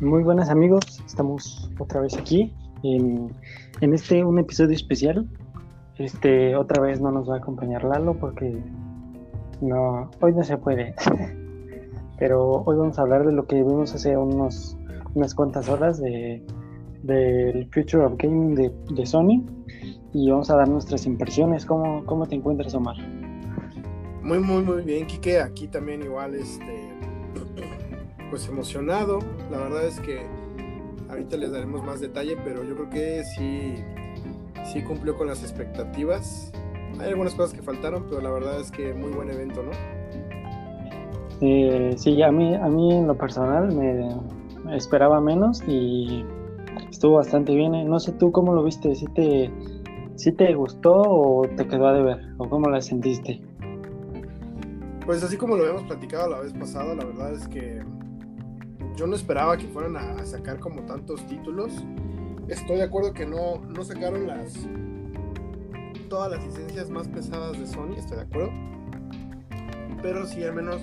Muy buenas amigos, estamos otra vez aquí en, este un episodio especial. Este otra vez no nos va a acompañar Lalo porque no hoy no se puede. Pero hoy vamos a hablar de lo que vimos hace unos unas cuantas horas de del Future of Gaming de, de Sony y vamos a dar nuestras impresiones. ¿Cómo, cómo te encuentras, Omar? Muy, muy, muy bien, Kike. Aquí también igual, este, pues emocionado. La verdad es que ahorita les daremos más detalle, pero yo creo que sí, sí cumplió con las expectativas. Hay algunas cosas que faltaron, pero la verdad es que muy buen evento, ¿no? Eh, sí, a mí, a mí en lo personal me esperaba menos y estuvo bastante bien. ¿eh? No sé tú cómo lo viste, si te, si te gustó o te quedó a deber, o cómo la sentiste. Pues así como lo habíamos platicado la vez pasada, la verdad es que yo no esperaba que fueran a, sacar como tantos títulos. Estoy de acuerdo que no, no sacaron las todas las licencias más pesadas de Sony, estoy de acuerdo. Pero sí, al menos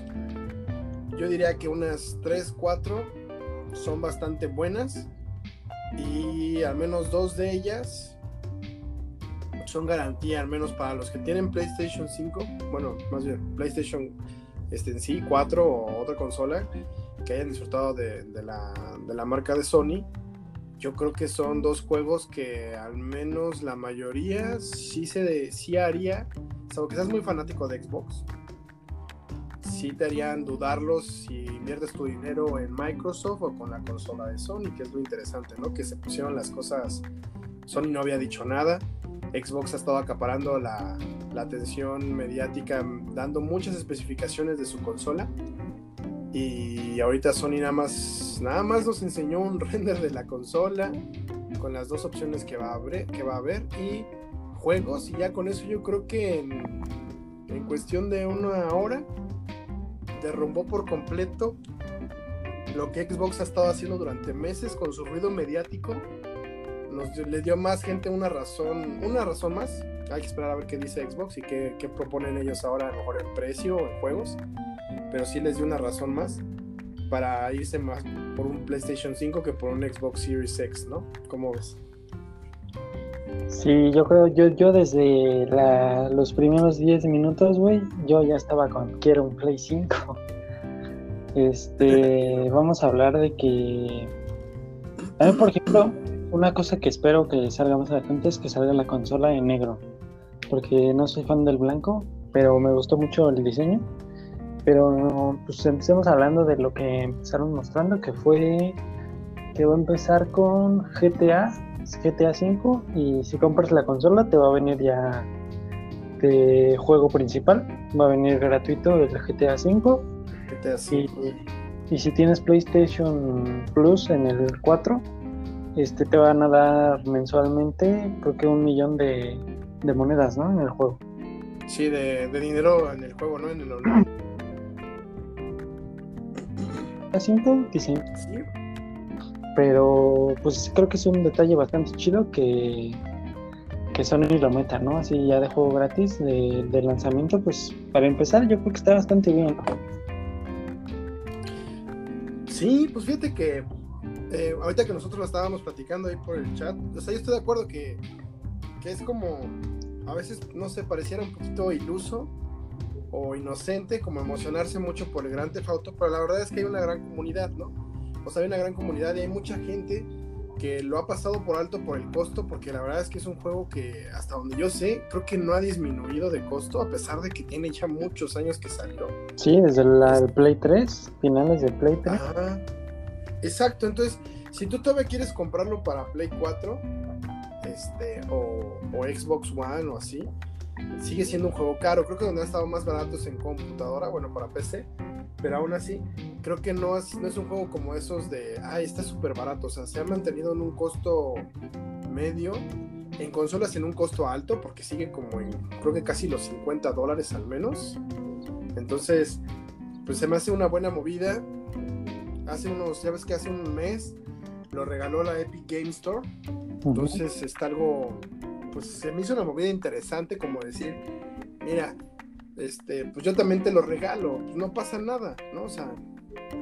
yo diría que unas 3, 4 son bastante buenas. Y al menos dos de ellas son garantía, al menos para los que tienen PlayStation 5. Bueno, más bien PlayStation este, en sí, 4 o otra consola que hayan disfrutado de, la, marca de Sony, yo creo que son dos juegos que al menos la mayoría sí, se sí haría, salvo que seas muy fanático de Xbox, sí te harían dudarlos si inviertes tu dinero en Microsoft o con la consola de Sony, que es lo interesante, ¿no? Que se pusieron las cosas, Sony no había dicho nada, Xbox ha estado acaparando la, la atención mediática, dando muchas especificaciones de su consola y ahorita Sony nada más, nada más nos enseñó un render de la consola con las dos opciones que va a haber, que va a haber y juegos. Y ya con eso yo creo que en, cuestión de una hora derrumbó por completo lo que Xbox ha estado haciendo durante meses con su ruido mediático. Nos le dio más gente una razón, una razón más. Hay que esperar a ver qué dice Xbox y qué proponen ellos ahora, a lo mejor en precio o en juegos pero sí les dio una razón más para irse más por un PlayStation 5 que por un Xbox Series X, ¿no? ¿Cómo ves? Sí, yo creo, yo, yo desde los primeros 10 minutos, güey, yo ya estaba con quiero un Play 5. Este, vamos a hablar de que, a mí, por ejemplo, una cosa que espero que salga más adelante es que salga la consola en negro, porque no soy fan del blanco, pero me gustó mucho el diseño pero pues empecemos hablando de lo que empezaron mostrando, que fue que va a empezar con GTA, GTA 5, y si compras la consola te va a venir ya de juego principal, va a venir gratuito el GTA 5. GTA 5. Y, si tienes PlayStation Plus en el 4, este te van a dar mensualmente creo que un millón de, monedas, ¿no? En el juego. Sí, de, de, dinero en el juego, ¿no? En el online. 5, dicen. Pero pues creo que es un detalle bastante chido que, que Sony lo meta, ¿no? Así ya de juego gratis de, lanzamiento, pues para empezar yo creo que está bastante bien. Sí, pues fíjate que eh, ahorita que nosotros lo estábamos platicando ahí por el chat, o sea, yo estoy de acuerdo que, que es como, a veces, no sé, pareciera un poquito iluso o inocente como emocionarse mucho por el Gran Theft Auto, pero la verdad es que hay una gran comunidad, ¿no? O sea, hay una gran comunidad y hay mucha gente que lo ha pasado por alto por el costo, porque la verdad es que es un juego que hasta donde yo sé, creo que no ha disminuido de costo, a pesar de que tiene ya muchos años que salió. Sí, desde la, el Play 3, finales de Play 3. exacto, entonces, si tú todavía quieres comprarlo para Play 4, este, o, o Xbox One o así, sigue siendo un juego caro. Creo que donde ha estado más barato es en computadora, bueno, para PC. Pero aún así, creo que no es, no es un juego como esos de, ay, está súper barato. O sea, se ha mantenido en un costo medio. En consolas en un costo alto, porque sigue como en, creo que casi los 50 dólares al menos. Entonces, pues se me hace una buena movida. Hace unos, ya ves que hace un mes lo regaló la Epic Game Store. Entonces está algo pues se me hizo una movida interesante como decir, mira, este, pues yo también te lo regalo, pues no pasa nada, ¿no? O sea,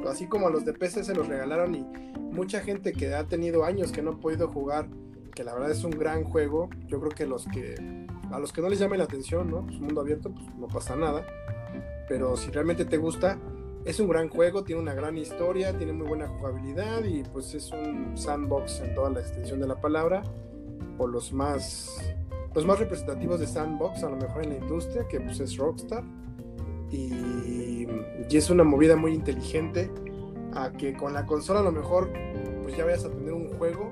así como a los de PC se los regalaron y mucha gente que ha tenido años que no ha podido jugar, que la verdad es un gran juego, yo creo que los que a los que no les llame la atención, ¿no? Pues mundo abierto, pues no pasa nada. Pero si realmente te gusta, es un gran juego, tiene una gran historia, tiene muy buena jugabilidad y pues es un sandbox en toda la extensión de la palabra, por los más los más representativos de sandbox a lo mejor en la industria, que pues es Rockstar. Y, y es una movida muy inteligente a que con la consola a lo mejor pues ya vayas a tener un juego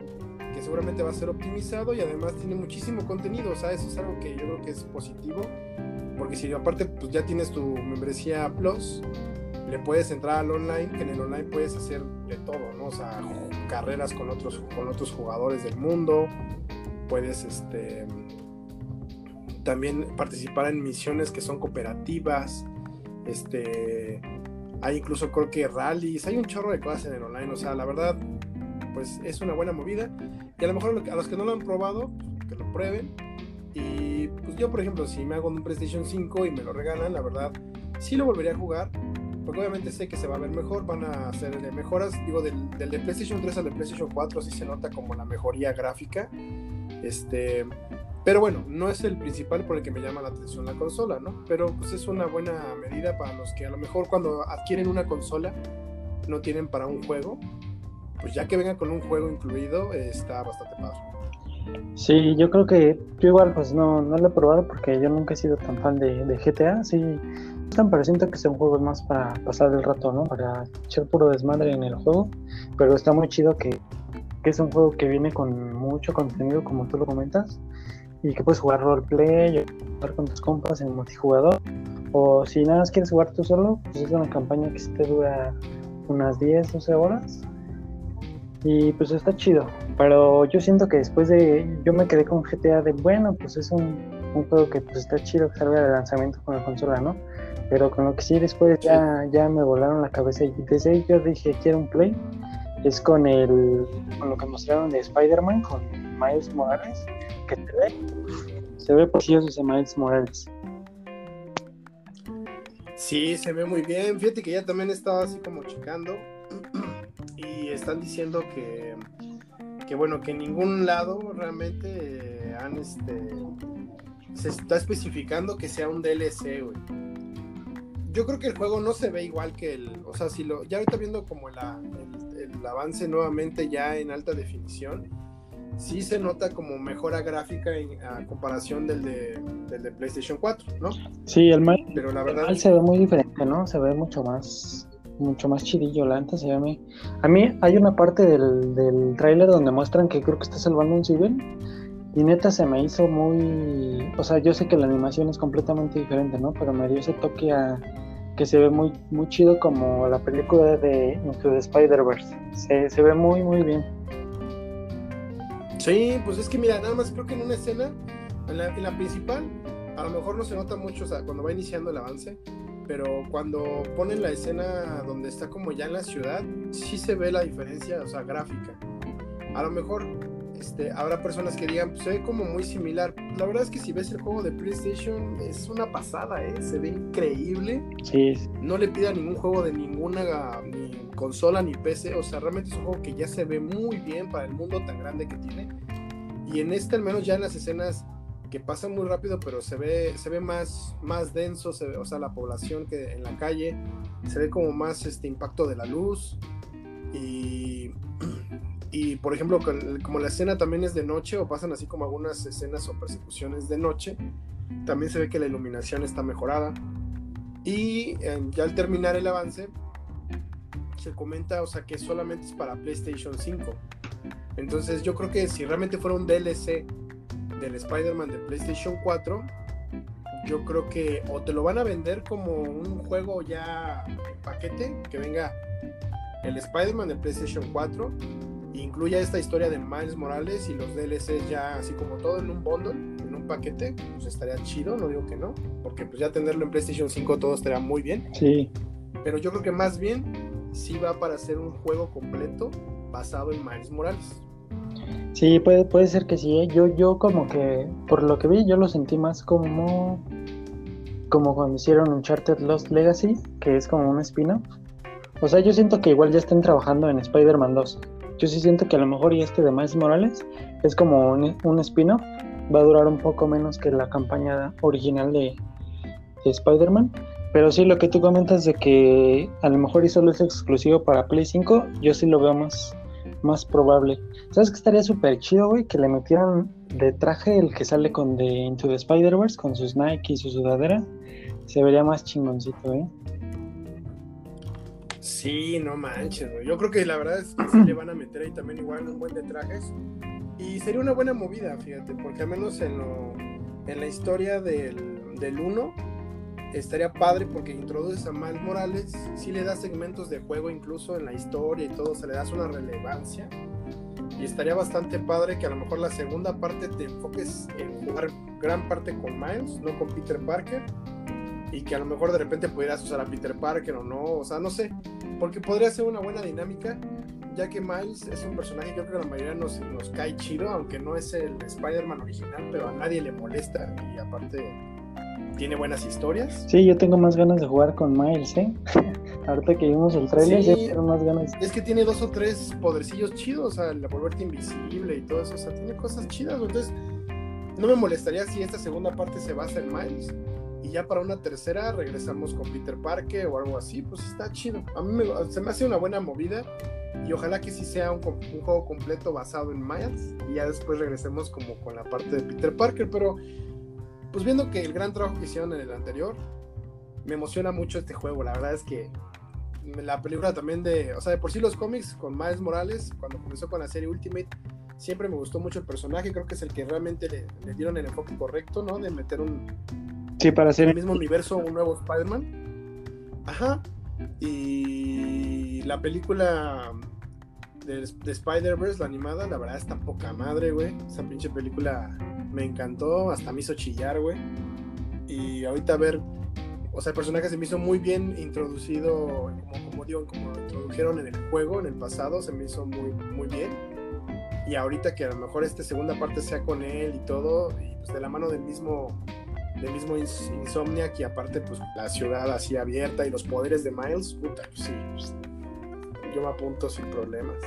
que seguramente va a ser optimizado y además tiene muchísimo contenido, o sea, eso es algo que yo creo que es positivo, porque si aparte pues ya tienes tu membresía Plus, le puedes entrar al online, que en el online puedes hacer de todo, ¿no? O sea, carreras con otros, con otros jugadores del mundo, puedes este, también participar en misiones que son cooperativas, este, hay incluso creo que rallies, hay un chorro de cosas en el online, o sea, la verdad, pues es una buena movida. Y a lo mejor a los que no lo han probado, que lo prueben. Y pues yo, por ejemplo, si me hago un PlayStation 5 y me lo regalan, la verdad, sí lo volvería a jugar. Porque obviamente sé que se va a ver mejor, van a hacer mejoras. Digo, del, del de PlayStation 3 al de PlayStation 4 sí se nota como la mejoría gráfica. Este, pero bueno, no es el principal por el que me llama la atención la consola, ¿no? Pero pues es una buena medida para los que a lo mejor cuando adquieren una consola no tienen para un juego. Pues ya que venga con un juego incluido, está bastante padre. Sí, yo creo que yo igual pues no, no lo he probado porque yo nunca he sido tan fan de, GTA, sí, están pero siento que son juegos más para pasar el rato, ¿no? Para echar puro desmadre en el juego, pero está muy chido que, que es un juego que viene con mucho contenido como tú lo comentas y que puedes jugar roleplay, jugar con tus compas en multijugador. O si nada más quieres jugar tú solo, pues es una campaña que te dura unas 10, 12 horas. Y pues está chido. Pero yo siento que después de. Yo me quedé con GTA de bueno, pues es un, un juego que pues está chido que salga de lanzamiento con la consola, ¿no? Pero con lo que sí después ya, ya me volaron la cabeza y desde ahí yo dije quiero un play. Es con el. con lo que mostraron de Spider-Man, con Miles Morales que se ve, se ve precioso ese Miles Morales. Sí, se ve muy bien. Fíjate que ya también estaba así como checando y están diciendo que, que bueno, que en ningún lado realmente han este se está especificando que sea un DLC, güey. Yo creo que el juego no se ve igual que el, o sea, si lo ya ahorita viendo como la, el avance nuevamente ya en alta definición, sí se nota como mejora gráfica en a comparación del de, del de PlayStation 4, ¿no? Sí, el mal, Pero la verdad... se ve muy diferente, ¿no? Se ve mucho más mucho más chidillo, la neta se ve a mí. A mí hay una parte del, del tráiler donde muestran que creo que está salvando un civil y neta se me hizo muy... O sea, yo sé que la animación es completamente diferente, ¿no? Pero me dio ese toque a que se ve muy, muy chido como la película de Into the Spider-Verse. Se, se ve muy, muy bien. Sí, pues es que mira, nada más creo que en una escena, en la, en la principal, a lo mejor no se nota mucho, o sea, cuando va iniciando el avance, pero cuando ponen la escena donde está como ya en la ciudad, sí se ve la diferencia, o sea, gráfica. A lo mejor este, habrá personas que digan, pues se ve como muy similar. La verdad es que si ves el juego de PlayStation es una pasada, ¿eh? se ve increíble. Sí. No le pida ningún juego de ninguna ni consola ni PC, o sea, realmente es un juego que ya se ve muy bien para el mundo tan grande que tiene. Y en este al menos ya en las escenas que pasan muy rápido, pero se ve, se ve más, más denso, se ve, o sea, la población que en la calle, se ve como más este impacto de la luz. Y, y por ejemplo, como la escena también es de noche, o pasan así como algunas escenas o persecuciones de noche, también se ve que la iluminación está mejorada. Y eh, ya al terminar el avance, se comenta, o sea, que solamente es para PlayStation 5. Entonces yo creo que si realmente fuera un DLC del Spider-Man de PlayStation 4, yo creo que o te lo van a vender como un juego ya paquete, que venga el Spider-Man de PlayStation 4, incluya esta historia de Miles Morales y los DLCs ya así como todo en un bundle, en un paquete, pues estaría chido, no digo que no, porque pues ya tenerlo en PlayStation 5 todo estaría muy bien. Sí. Pero yo creo que más bien sí va para ser un juego completo basado en Miles Morales. Sí, puede, puede ser que sí. ¿eh? Yo, yo como que, por lo que vi, yo lo sentí más como, como cuando hicieron Uncharted Lost Legacy, que es como un spin-off. O sea, yo siento que igual ya están trabajando en Spider-Man 2. Yo sí siento que a lo mejor y este de Miles Morales es como un, un spin-off. Va a durar un poco menos que la campaña original de, de Spider-Man. Pero sí, lo que tú comentas de que a lo mejor y solo es exclusivo para Play 5, yo sí lo veo más, más probable. ¿Sabes que estaría súper chido, güey? Que le metieran de traje el que sale con de Into the Spider-Verse, con sus Nike y su sudadera. Se vería más chingoncito, ¿eh? Sí, no manches. Yo creo que la verdad es que sí le van a meter ahí también igual un buen de trajes. Y sería una buena movida, fíjate, porque al menos en, lo, en la historia del, del 1 estaría padre porque introduces a Miles Morales, sí le das segmentos de juego incluso en la historia y todo, se le das una relevancia. Y estaría bastante padre que a lo mejor la segunda parte te enfoques en jugar gran parte con Miles, no con Peter Parker. Y que a lo mejor de repente pudieras usar a Peter Parker o no, o sea, no sé. Porque podría ser una buena dinámica, ya que Miles es un personaje que creo que a la mayoría nos, nos cae chido, aunque no es el Spider-Man original, pero a nadie le molesta. Y aparte tiene buenas historias. Sí, yo tengo más ganas de jugar con Miles, ¿eh? Ahorita que vimos el trailer, Sí. tengo más ganas. Es que tiene dos o tres podercillos chidos, o sea, el volverte invisible y todo eso, o sea, tiene cosas chidas, entonces no me molestaría si esta segunda parte se basa en Miles y ya para una tercera regresamos con Peter Parker o algo así, pues está chido. A mí se me hace una buena movida y ojalá que sí sea un, juego completo basado en Miles y ya después regresemos como con la parte de Peter Parker, pero pues viendo que el gran trabajo que hicieron en el anterior, me emociona mucho este juego, la verdad es que la película también de, o sea, de por sí los cómics con Miles Morales, cuando comenzó con la serie Ultimate, siempre me gustó mucho el personaje, creo que es el que realmente le dieron el enfoque correcto, ¿no? De meter un, Sí, para en hacer el mismo universo un nuevo Spider-Man. Ajá. Y la película de, de Spider-Verse, la animada, la verdad está poca madre, güey. Esa pinche película me encantó, hasta me hizo chillar, güey. Y ahorita a ver, o sea, el personaje se me hizo muy bien introducido, como, como digo, como lo introdujeron en el juego, en el pasado, se me hizo muy, muy bien. Y ahorita que a lo mejor esta segunda parte sea con él y todo, y pues de la mano del mismo del mismo Ins- Insomniac y aparte pues la ciudad así abierta y los poderes de Miles, puta, pues sí, pues, yo me apunto sin problemas.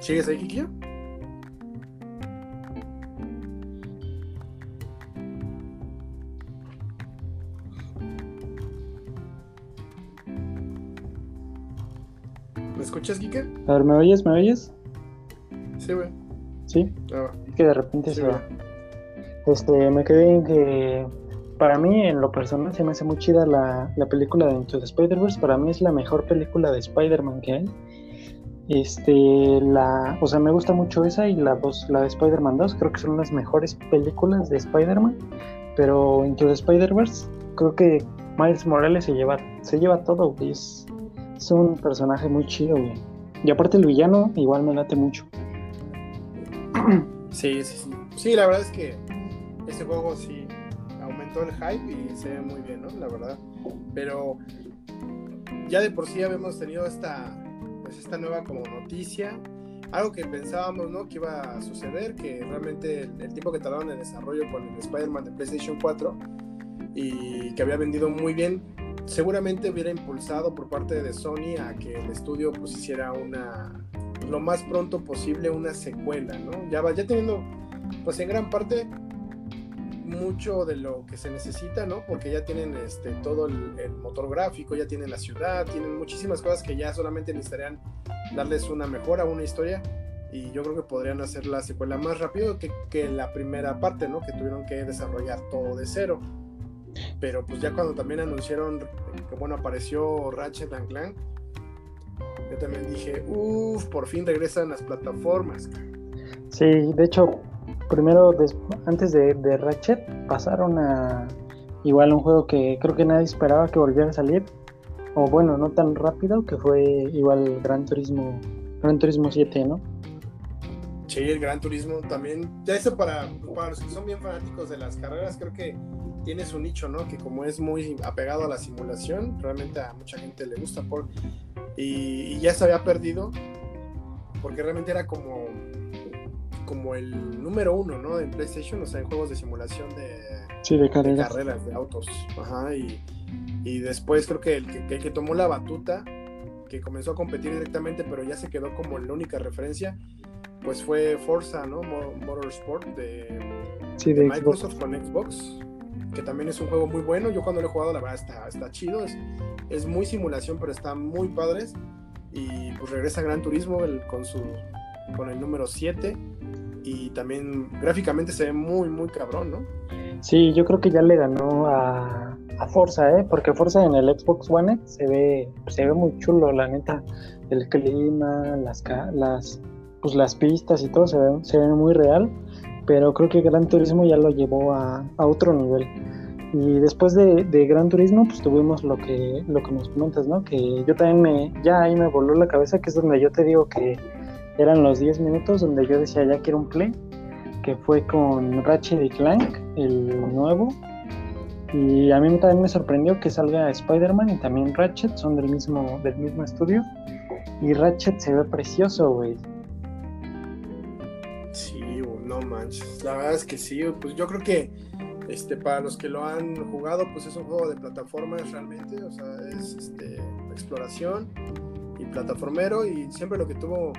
¿Sigues ahí, Kikio? ¿Me escuchas, Kike? A ver, ¿me oyes? ¿Me oyes? Sí, güey. Sí, Ah, es que de repente sí, se va. Este, me quedé en que para mí, en lo personal, se me hace muy chida la, la película de Into the Spider-Verse. Para mí es la mejor película de Spider-Man que hay. Este, la, o sea, me gusta mucho esa y la dos, la de Spider-Man 2, creo que son las mejores películas de Spider-Man. Pero Into the Spider-Verse, creo que Miles Morales se lleva, se lleva todo. Es, es un personaje muy chido, güey. Y aparte el villano igual me late mucho. Sí, sí, sí. Sí, la verdad es que este juego sí aumentó el hype y se ve muy bien, ¿no? La verdad. Pero ya de por sí habíamos tenido esta, pues esta nueva como noticia. Algo que pensábamos, ¿no? Que iba a suceder, que realmente el, el tiempo que tardaron en desarrollo con el Spider-Man de PlayStation 4 y que había vendido muy bien, seguramente hubiera impulsado por parte de Sony a que el estudio pues hiciera una, lo más pronto posible una secuela, ¿no? Ya va, ya teniendo, pues en gran parte, mucho de lo que se necesita, ¿no? Porque ya tienen este, todo el, motor gráfico, ya tienen la ciudad, tienen muchísimas cosas que ya solamente necesitarían darles una mejora, una historia, y yo creo que podrían hacer la secuela más rápido que, que la primera parte, ¿no? Que tuvieron que desarrollar todo de cero. Pero pues ya cuando también anunciaron que, bueno, apareció Ratchet and Clank, yo también dije, uff, por fin regresan las plataformas. Sí, de hecho, primero, des- antes de, de Ratchet, pasaron a igual un juego que creo que nadie esperaba que volviera a salir, o bueno, no tan rápido, que fue igual Gran Turismo, Gran Turismo 7, ¿no? Sí, el Gran Turismo también. Ya eso para, para los que son bien fanáticos de las carreras, creo que tiene su nicho, ¿no? Que como es muy apegado a la simulación, realmente a mucha gente le gusta. Por, y, y ya se había perdido, porque realmente era como, como el número uno, ¿no? En PlayStation, o sea, en juegos de simulación de, sí, de, carreras. de autos. Ajá, y, después creo que el que, que tomó la batuta, que comenzó a competir directamente, pero ya se quedó como la única referencia, pues fue Forza, ¿no? Motorsport de, de, Microsoft con Xbox, que también es un juego muy bueno. Yo cuando lo he jugado, la verdad está, está chido. Es, es muy simulación, pero está muy padres. Y pues regresa Gran Turismo con, su, con el número 7. Y también gráficamente se ve muy, muy cabrón, ¿no? Sí, yo creo que ya le ganó a, a Forza, ¿eh? Porque Forza en el Xbox One se ve, se ve muy chulo, la neta. El clima, las, las, pues las pistas y todo se ve, se ve muy real. Pero creo que Gran Turismo ya lo llevó a, a otro nivel. Y después de, Gran Turismo, pues tuvimos lo que, lo que nos comentas, ¿no? Que yo también me, ya ahí me voló la cabeza, que es donde yo te digo que eran los 10 minutos donde yo decía, ya quiero un play, que fue con Ratchet y Clank, el nuevo. Y a mí también me sorprendió que salga Spider-Man y también Ratchet, son del mismo, del mismo estudio. Y Ratchet se ve precioso, güey. No manches. La verdad es que sí, pues yo creo que este, para los que lo han jugado, pues es un juego de plataformas realmente, o sea, es este, exploración y plataformero y siempre lo que tuvo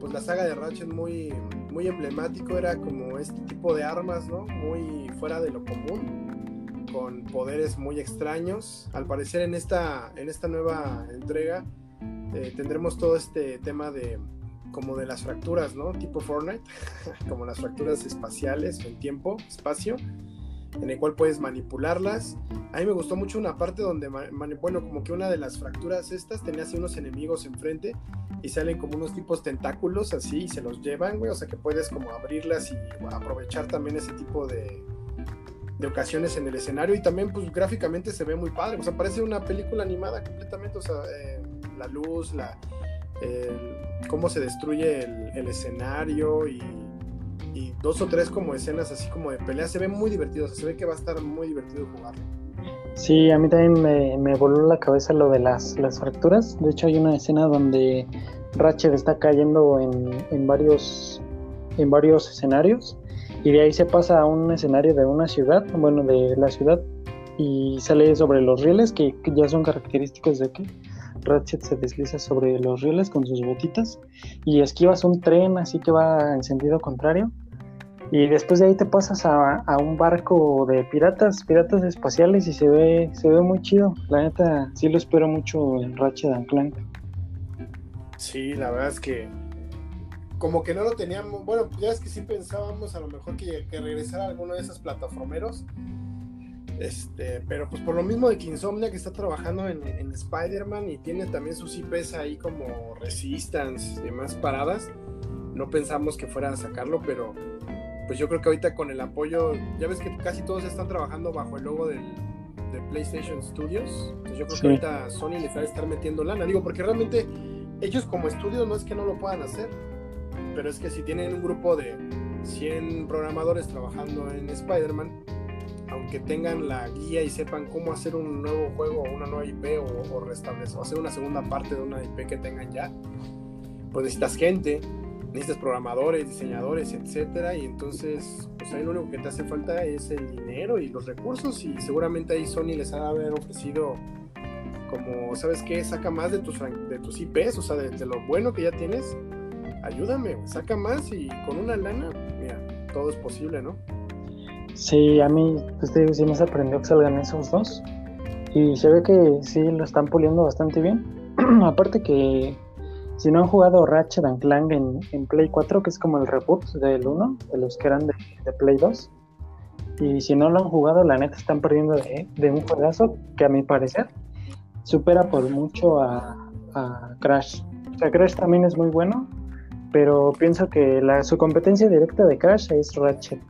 pues la saga de Ratchet muy, muy emblemático era como este tipo de armas, ¿no? Muy fuera de lo común, con poderes muy extraños. Al parecer en esta, en esta nueva entrega eh, tendremos todo este tema de como de las fracturas, ¿no? Tipo Fortnite, como las fracturas espaciales en tiempo, espacio, en el cual puedes manipularlas. A mí me gustó mucho una parte donde, bueno, como que una de las fracturas estas tenía así unos enemigos enfrente y salen como unos tipos tentáculos así y se los llevan, güey, o sea que puedes como abrirlas y aprovechar también ese tipo de, de ocasiones en el escenario y también pues gráficamente se ve muy padre, o sea, parece una película animada completamente, o sea, eh, la luz, la, cómo se destruye el, escenario y, dos o tres como escenas así como de pelea. Se ve muy divertido, se ve que va a estar muy divertido jugarlo. Sí, a mí también me, voló la cabeza lo de las, fracturas. De hecho, hay una escena donde Ratchet está cayendo en, varios, en varios escenarios y de ahí se pasa a un escenario de una ciudad, bueno, de la ciudad y sale sobre los rieles que, que ya son característicos de aquí Ratchet se desliza sobre los rieles con sus botitas y esquivas un tren así que va en sentido contrario. Y después de ahí te pasas a, un barco de piratas, piratas espaciales y se ve, se ve muy chido. La neta, sí lo espero mucho en Ratchet and Clank. Sí, la verdad es que como que no lo teníamos, bueno, ya es que sí pensábamos a lo mejor que, que regresara alguno de esos plataformeros, este, pero pues por lo mismo de que Insomnia que está trabajando en, Spider-Man y tiene también sus IPs ahí como Resistance y demás paradas, no pensamos que fuera a sacarlo, pero pues yo creo que ahorita con el apoyo, ya ves que casi todos están trabajando bajo el logo del, de PlayStation Studios, entonces yo creo que ahorita Sony les va a estar metiendo lana, digo, porque realmente ellos como estudio no es que no lo puedan hacer, pero es que si tienen un grupo de 100 programadores trabajando en Spider-Man, aunque tengan la guía y sepan cómo hacer un nuevo juego o una nueva IP o, restablecer o hacer una segunda parte de una IP que tengan ya, pues necesitas gente, necesitas programadores, diseñadores, etcétera, y entonces, pues ahí lo único que te hace falta es el dinero y los recursos, y seguramente ahí Sony les ha de haber ofrecido como, ¿sabes qué? Saca más de tus, de tus IPs, o sea, de, de lo bueno que ya tienes, ayúdame, saca más y con una lana, mira, todo es posible, ¿no? Sí, a mí, pues sí me sorprendió que salgan esos dos. Y se ve que sí lo están puliendo bastante bien. Aparte que si no han jugado Ratchet and Clank en, Play 4, que es como el reboot del 1, de los que eran de, Play 2. Y si no lo han jugado, la neta están perdiendo de, un juegazo que a mi parecer supera por mucho a, Crash. O sea, Crash también es muy bueno, pero pienso que la, su competencia directa de Crash es Ratchet.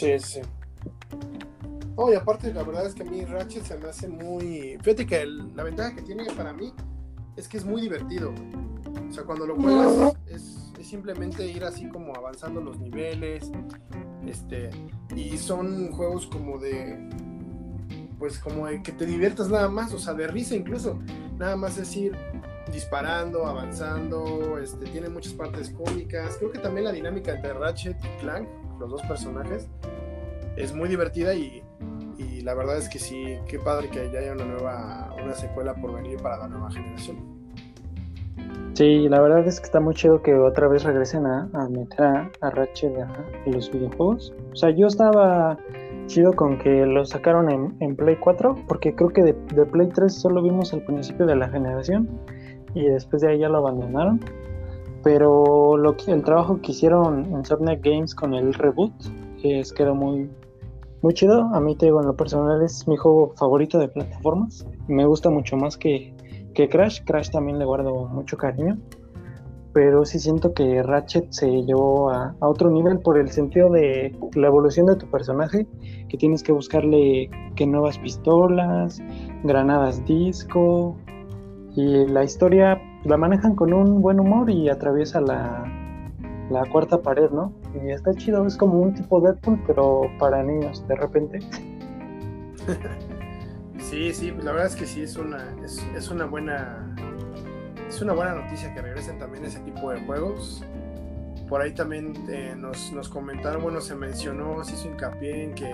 Sí, sí. Oh, y aparte, la verdad es que a mí Ratchet se me hace muy. Fíjate que la ventaja que tiene para mí es que es muy divertido. O sea, cuando lo juegas es, es, simplemente ir así como avanzando los niveles. Este. Y son juegos como de. Pues como de que te diviertas nada más, o sea, de risa incluso. Nada más es ir disparando, avanzando, este, tiene muchas partes cómicas. Creo que también la dinámica entre Ratchet y Clank, los dos personajes, es muy divertida y, y la verdad es que sí, qué padre que ya haya una nueva, una secuela por venir para la nueva generación. Sí, la verdad es que está muy chido que otra vez regresen a, meter a, Ratchet a, los videojuegos. O sea, yo estaba chido con que lo sacaron en, Play 4, porque creo que de, de, Play 3 solo vimos el principio de la generación y después de ahí ya lo abandonaron. Pero lo que, el trabajo que hicieron en Subnet Games con el reboot es que era muy, muy chido. A mí, te digo, en lo personal es mi juego favorito de plataformas. Me gusta mucho más que, que Crash. Crash también le guardo mucho cariño. Pero sí siento que Ratchet se llevó a, a, otro nivel por el sentido de la evolución de tu personaje, que tienes que buscarle que nuevas pistolas, granadas disco, y la historia la manejan con un buen humor y atraviesa la, la cuarta pared, ¿no? Y está chido, es como un tipo Deadpool, pero para niños, de repente. Sí, sí, la verdad es que sí, es una, es, una buena. Es una buena noticia que regresen también ese tipo de juegos. Por ahí también eh, nos, nos comentaron, bueno, se mencionó, se hizo hincapié en que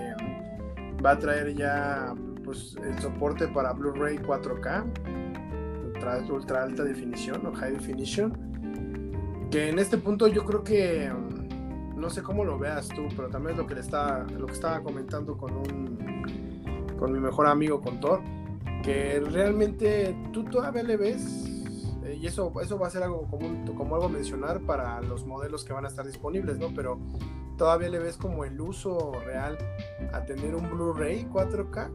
va a traer ya pues, el soporte para Blu-ray 4K ultra, alta definición o high definition. Que en este punto yo creo que mm, no sé cómo lo veas tú, pero también es lo que le estaba, lo que estaba comentando con un con mi mejor amigo con Thor, que realmente tú todavía le ves eh, y eso, eso va a ser algo como, como algo mencionar para los modelos que van a estar disponibles, ¿no? Pero todavía le ves como el uso real a tener un Blu-ray 4K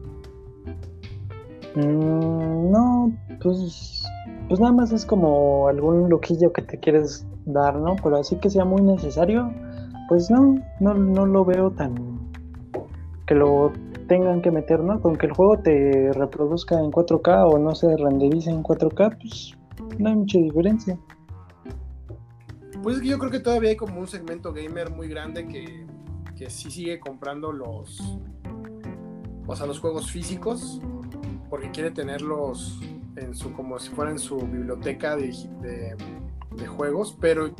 Mm, no, pues, pues nada más es como algún loquillo que te quieres dar, ¿no? Pero así que sea muy necesario, pues no, no, no lo veo tan que lo tengan que meter, ¿no? Con que el juego te reproduzca en 4K o no se renderice en 4K, pues no hay mucha diferencia. Pues es que yo creo que todavía hay como un segmento gamer muy grande que, que sí sigue comprando los, o sea, los juegos físicos porque quiere tenerlos en su, como si fuera en su biblioteca de, juegos, pero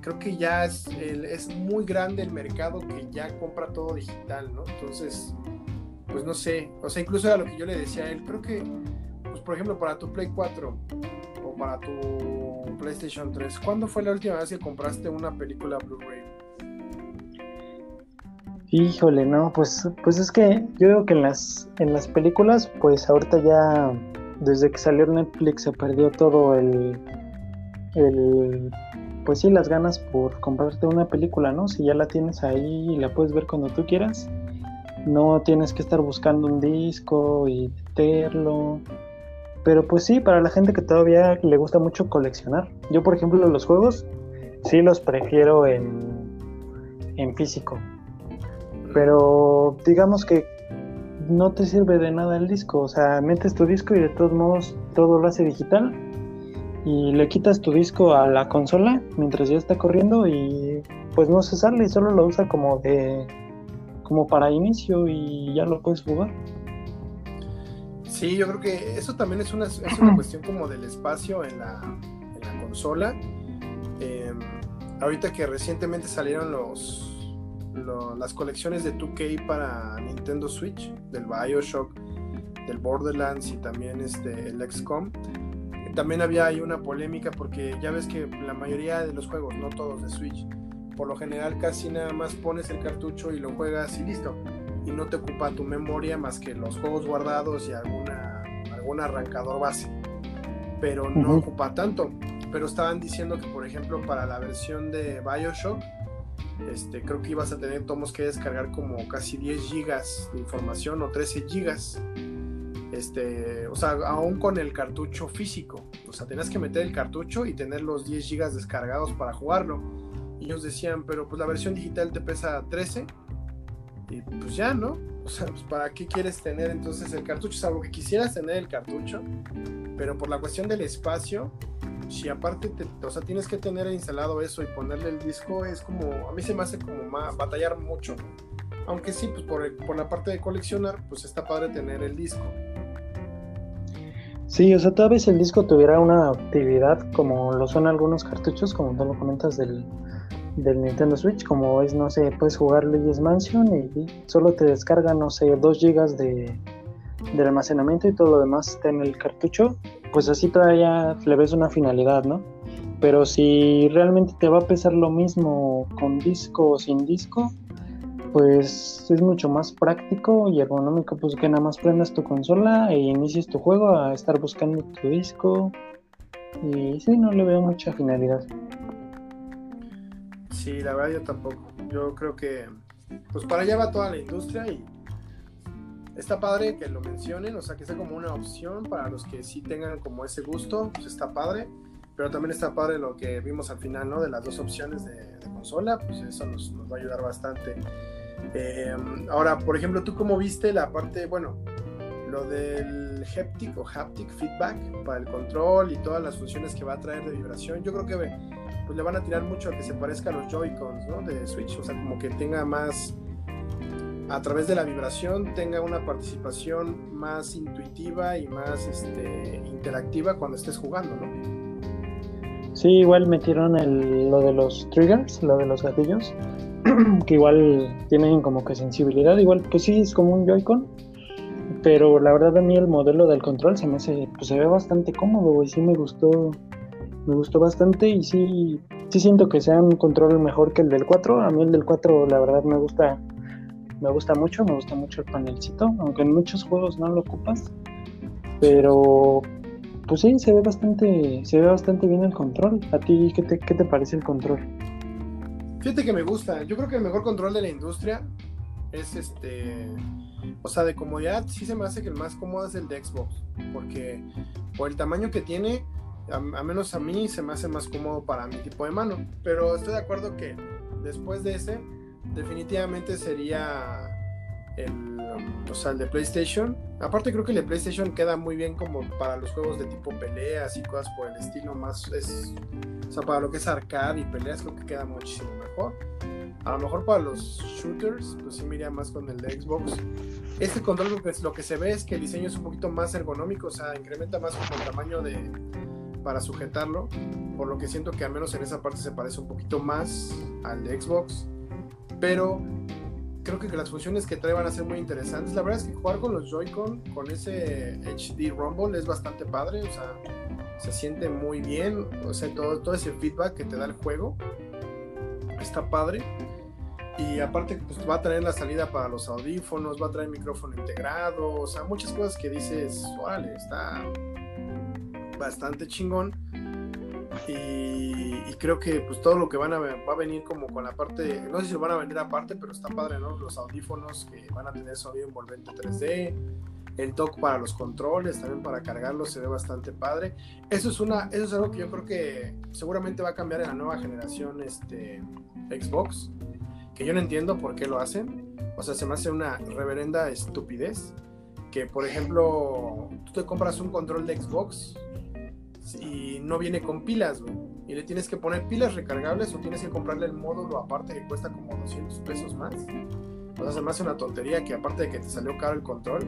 creo que ya es, es muy grande el mercado que ya compra todo digital, ¿no? Entonces, pues no sé, o sea, incluso era lo que yo le decía a él, creo que, pues por ejemplo, para tu Play 4 o para tu PlayStation 3, ¿cuándo fue la última vez que compraste una película Blu-ray? Híjole, no, pues, pues es que yo digo que en las, en las películas, pues ahorita ya, desde que salió Netflix se perdió todo el, el, pues sí, las ganas por comprarte una película, ¿no? Si ya la tienes ahí y la puedes ver cuando tú quieras, no tienes que estar buscando un disco y meterlo. Pero pues sí, para la gente que todavía le gusta mucho coleccionar. Yo, por ejemplo, los juegos sí los prefiero en, en físico pero digamos que no te sirve de nada el disco, o sea, metes tu disco y de todos modos todo lo hace digital y le quitas tu disco a la consola mientras ya está corriendo y pues no se sale, solo lo usa como de como para inicio y ya lo puedes jugar. Sí, yo creo que eso también es una, es una cuestión como del espacio en la, en la consola. Em, ahorita que recientemente salieron los las colecciones de 2K para Nintendo Switch, del Bioshock, del Borderlands y también este, el XCOM. También había ahí una polémica porque ya ves que la mayoría de los juegos, no todos de Switch, por lo general casi nada más pones el cartucho y lo juegas y listo. Y no te ocupa tu memoria más que los juegos guardados y alguna, algún arrancador base. Pero no ocupa tanto. Pero estaban diciendo que, por ejemplo, para la versión de Bioshock, este, creo que ibas a tener tomos que descargar como casi 10 gigas de información o 13 gigas. Este, o sea, aún con el cartucho físico. O sea, tenías que meter el cartucho y tener los 10 gigas descargados para jugarlo. Y ellos decían, pero pues la versión digital te pesa 13. Y pues ya, ¿no? O sea, pues para qué quieres tener entonces el cartucho, salvo que quisieras tener el cartucho. Pero por la cuestión del espacio, si aparte te, o sea, tienes que tener instalado eso y ponerle el disco, es como, a mí se me hace como más, batallar mucho. Aunque sí, pues por, por la parte de coleccionar, pues está padre tener el disco. Sí, o sea, tal vez el disco tuviera una actividad como lo son algunos cartuchos, como tú lo comentas del, del Nintendo Switch, como es, no sé, puedes jugar Luigi's Mansion y solo te descarga, no sé, 2 GB de, de almacenamiento y todo lo demás está en el cartucho, pues así todavía le ves una finalidad, ¿no? Pero si realmente te va a pesar lo mismo con disco o sin disco, pues es mucho más práctico y ergonómico, pues que nada más prendas tu consola e inicies tu juego a estar buscando tu disco. Y sí, no le veo mucha finalidad. Sí, la verdad yo tampoco. Yo creo que pues para allá va toda la industria y está padre que lo mencionen, o sea, que sea como una opción para los que sí tengan como ese gusto, pues está padre. Pero también está padre lo que vimos al final, ¿no? De las dos opciones de, consola, pues eso nos, nos, va a ayudar bastante. Eh, ahora, por ejemplo, ¿tú cómo viste la parte, bueno, lo del haptic o haptic feedback para el control y todas las funciones que va a traer de vibración? Yo creo que pues, le van a tirar mucho a que se parezca a los Joy-Cons ¿no? de Switch, o sea, como que tenga más, a través de la vibración, tenga una participación más intuitiva y más este, interactiva cuando estés jugando, ¿no? Sí, igual metieron el, lo de los triggers, lo de los gatillos que igual tienen como que sensibilidad, igual que sí es como un Joy-Con, pero la verdad a mí el modelo del control se me pues se ve bastante cómodo, y sí me gustó, me gustó bastante y sí, sí siento que sea un control mejor que el del 4, a mí el del 4 la verdad me gusta, me gusta mucho, me gusta mucho el panelcito, aunque en muchos juegos no lo ocupas, pero pues sí, se ve bastante, se ve bastante bien el control. ¿A ti qué te, qué te parece el control? Fíjate que me gusta. Yo creo que el mejor control de la industria es este. O sea, de comodidad, sí se me hace que el más cómodo es el de Xbox. Porque por el tamaño que tiene, a, menos a mí se me hace más cómodo para mi tipo de mano. Pero estoy de acuerdo que después de ese, definitivamente sería el, o sea, el de PlayStation. Aparte creo que el de PlayStation queda muy bien como para los juegos de tipo peleas y cosas por el estilo más es, o sea, para lo que es arcade y peleas creo que queda muchísimo mejor. A lo mejor para los shooters, pues sí me iría más con el de Xbox. Este control lo que, lo que se ve es que el diseño es un poquito más ergonómico, o sea, incrementa más como el tamaño de para sujetarlo, por lo que siento que al menos en esa parte se parece un poquito más al de Xbox, pero creo que las funciones que trae van a ser muy interesantes. La verdad es que jugar con los Joy-Con, con ese HD Rumble, es bastante padre. O sea, se siente muy bien. O sea, todo, todo ese feedback que te da el juego está padre. Y aparte, pues va a traer la salida para los audífonos, va a traer micrófono integrado. O sea, muchas cosas que dices, órale, está bastante chingón. Y, creo que pues todo lo que van a va a venir como con la parte, no sé si lo van a vender aparte, pero está padre, ¿no? Los audífonos que van a tener sonido envolvente 3D, el dock para los controles, también para cargarlos se ve bastante padre. Eso es una, eso es algo que yo creo que seguramente va a cambiar en la nueva generación este Xbox, que yo no entiendo por qué lo hacen. O sea, se me hace una reverenda estupidez que por ejemplo, tú te compras un control de Xbox y no viene con pilas, Y le tienes que poner pilas recargables o tienes que comprarle el módulo aparte que cuesta como 200 pesos más. O sea, se me hace una tontería que aparte de que te salió caro el control,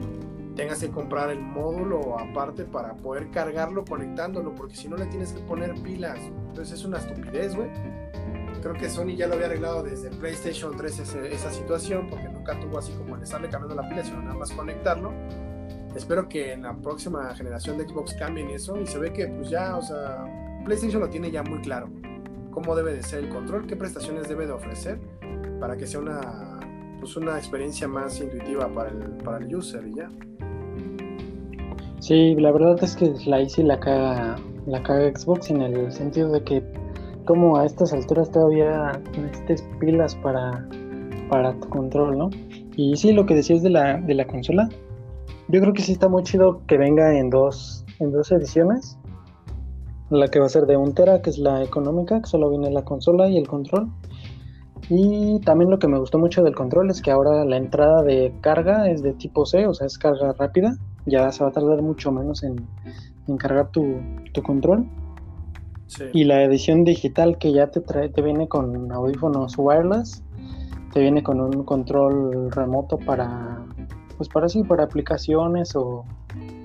tengas que comprar el módulo aparte para poder cargarlo conectándolo, porque si no le tienes que poner pilas. Entonces es una estupidez, güey. Creo que Sony ya lo había arreglado desde PlayStation 3 esa situación, porque nunca tuvo así como el estarle cambiando la pila, sino nada más conectarlo espero que en la próxima generación de Xbox cambien eso y se ve que pues ya, o sea, PlayStation lo tiene ya muy claro cómo debe de ser el control, qué prestaciones debe de ofrecer para que sea una pues una experiencia más intuitiva para el, para el user y ya. Sí, la verdad es que la IC la caga, la caga Xbox en el sentido de que como a estas alturas todavía necesites pilas para, para tu control, ¿no? Y sí, lo que decías de la, de la consola, yo creo que sí está muy chido que venga en dos, en dos ediciones. La que va a ser de un tera, que es la económica, que solo viene la consola y el control. Y también lo que me gustó mucho del control es que ahora la entrada de carga es de tipo C, o sea, es carga rápida. Ya se va a tardar mucho menos en, cargar tu, control. Y la edición digital que ya te trae, te viene con audífonos wireless, te viene con un control remoto para pues para sí, para aplicaciones o,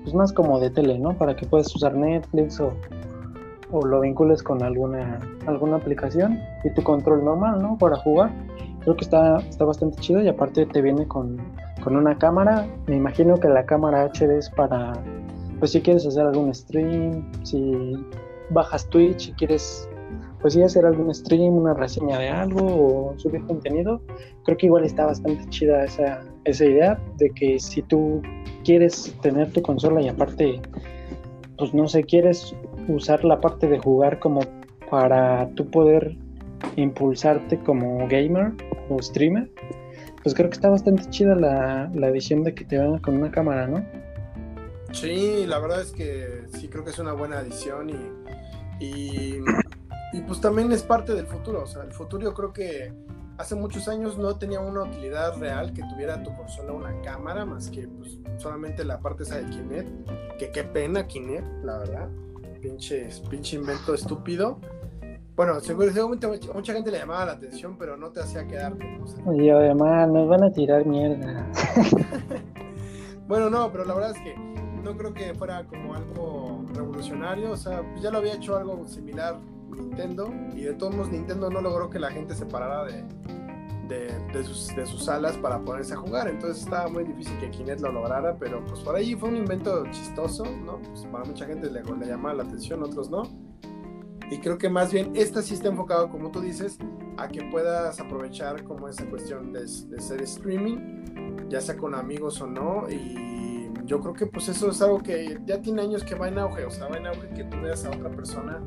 pues más como de tele, ¿no? Para que puedas usar Netflix o, o lo vincules con alguna, alguna aplicación y tu control normal, ¿no? Para jugar. Creo que está, está bastante chido y aparte te viene con, con una cámara. Me imagino que la cámara HD es para, pues si quieres hacer algún stream, si bajas Twitch y quieres pues sí hacer algún stream, una reseña de algo o subir contenido, creo que igual está bastante chida esa, esa idea de que si tú quieres tener tu consola y aparte, pues no sé, quieres usar la parte de jugar como para tú poder impulsarte como gamer o streamer, pues creo que está bastante chida la, la edición de que te venga con una cámara, ¿no? Sí, la verdad es que sí creo que es una buena edición y, y y pues también es parte del futuro, o sea, el futuro yo creo que hace muchos años no tenía una utilidad real que tuviera tu consola una cámara, más que pues, solamente la parte esa de Kinect, que qué pena Kinect, la verdad, pinche, pinche invento estúpido. Bueno, seguramente mucha gente le llamaba la atención, pero no te hacía quedar. Oye, además, nos van a tirar mierda. bueno, no, pero la verdad es que no creo que fuera como algo revolucionario, o sea, ya lo había hecho algo similar Nintendo y de todos modos Nintendo no logró que la gente se parara de, de, sus, de, sus, salas para ponerse a jugar. Entonces estaba muy difícil que Kinect lo lograra, pero pues por ahí fue un invento chistoso, ¿no? Pues para mucha gente le, le llamaba la atención, otros no. Y creo que más bien esta sí está enfocado, como tú dices, a que puedas aprovechar como esa cuestión de, de ser streaming, ya sea con amigos o no. Y yo creo que pues eso es algo que ya tiene años que va en auge, o sea, va en auge que tú veas a otra persona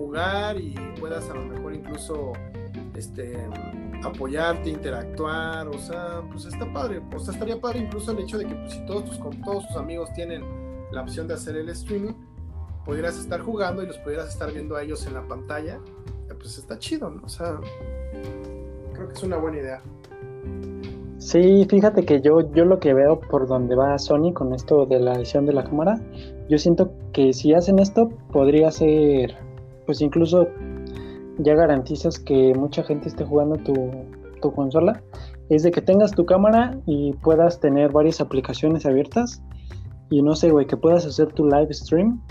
jugar y puedas a lo mejor incluso este, apoyarte, interactuar, o sea, pues está padre, o sea, estaría padre incluso el hecho de que pues, si todos tus, todos tus amigos tienen la opción de hacer el streaming, pudieras estar jugando y los pudieras estar viendo a ellos en la pantalla, pues está chido, ¿no? O sea, creo que es una buena idea. Sí, fíjate que yo, yo lo que veo por donde va Sony con esto de la edición de la cámara, yo siento que si hacen esto podría ser pues incluso ya garantizas que mucha gente esté jugando tu, consola, es de que tengas tu cámara y puedas tener varias aplicaciones abiertas y no sé, güey, que puedas hacer tu live stream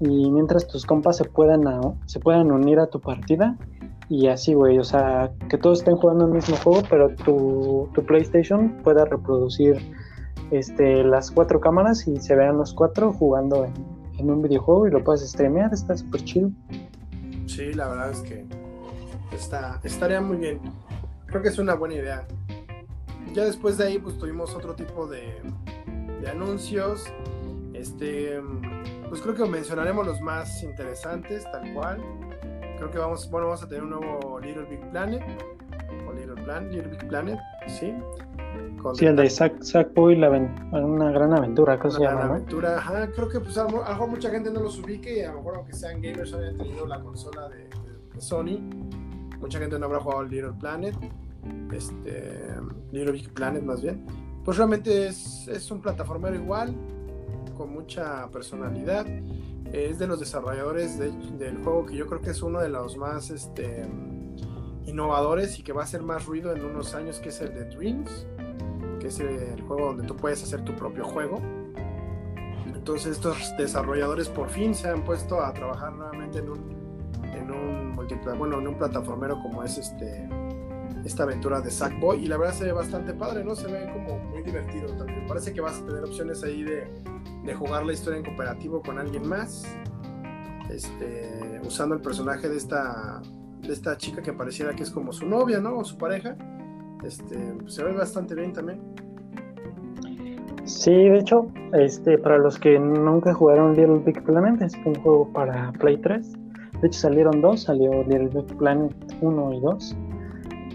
y mientras tus compas se puedan, se puedan unir a tu partida y así, güey, o sea, que todos estén jugando el mismo juego, pero tu, tu PlayStation pueda reproducir este, las cuatro cámaras y se vean los cuatro jugando en, un videojuego y lo puedes streamear, está súper chido. Sí, la verdad es que está, estaría muy bien. Creo que es una buena idea. Ya después de ahí, pues tuvimos otro tipo de, de anuncios. Este, pues creo que mencionaremos los más interesantes, tal cual. Creo que vamos, bueno, vamos a tener un nuevo Little Big Planet. O Little Planet, Little Big Planet, sí. Sí, el de Sackboy, una gran aventura, ¿qué se llama? Gran aventura, ajá, creo que pues a lo mejor mucha gente no los ubique y a lo mejor aunque sean gamers hayan tenido la consola de, Sony, mucha gente no habrá jugado Little Planet, este, Little Big Planet más bien. Pues realmente es, es un plataformero igual, con mucha personalidad. Es de los desarrolladores del juego que yo creo que es uno de los más este, innovadores y que va a hacer más ruido en unos años, que es el de Dreams que es el juego donde tú puedes hacer tu propio juego. Entonces estos desarrolladores por fin se han puesto a trabajar nuevamente en un, en un bueno, en un plataformero como es este esta aventura de Sackboy y la verdad se ve bastante padre, ¿no? Se ve como muy divertido también. Parece que vas a tener opciones ahí de, de jugar la historia en cooperativo con alguien más, este, usando el personaje de esta, de esta chica que pareciera que es como su novia, ¿no? O su pareja este, se ve bastante bien también. Sí, de hecho, este, para los que nunca jugaron Little Big Planet, es un juego para Play 3. De hecho, salieron dos, salió Little Big Planet 1 y 2.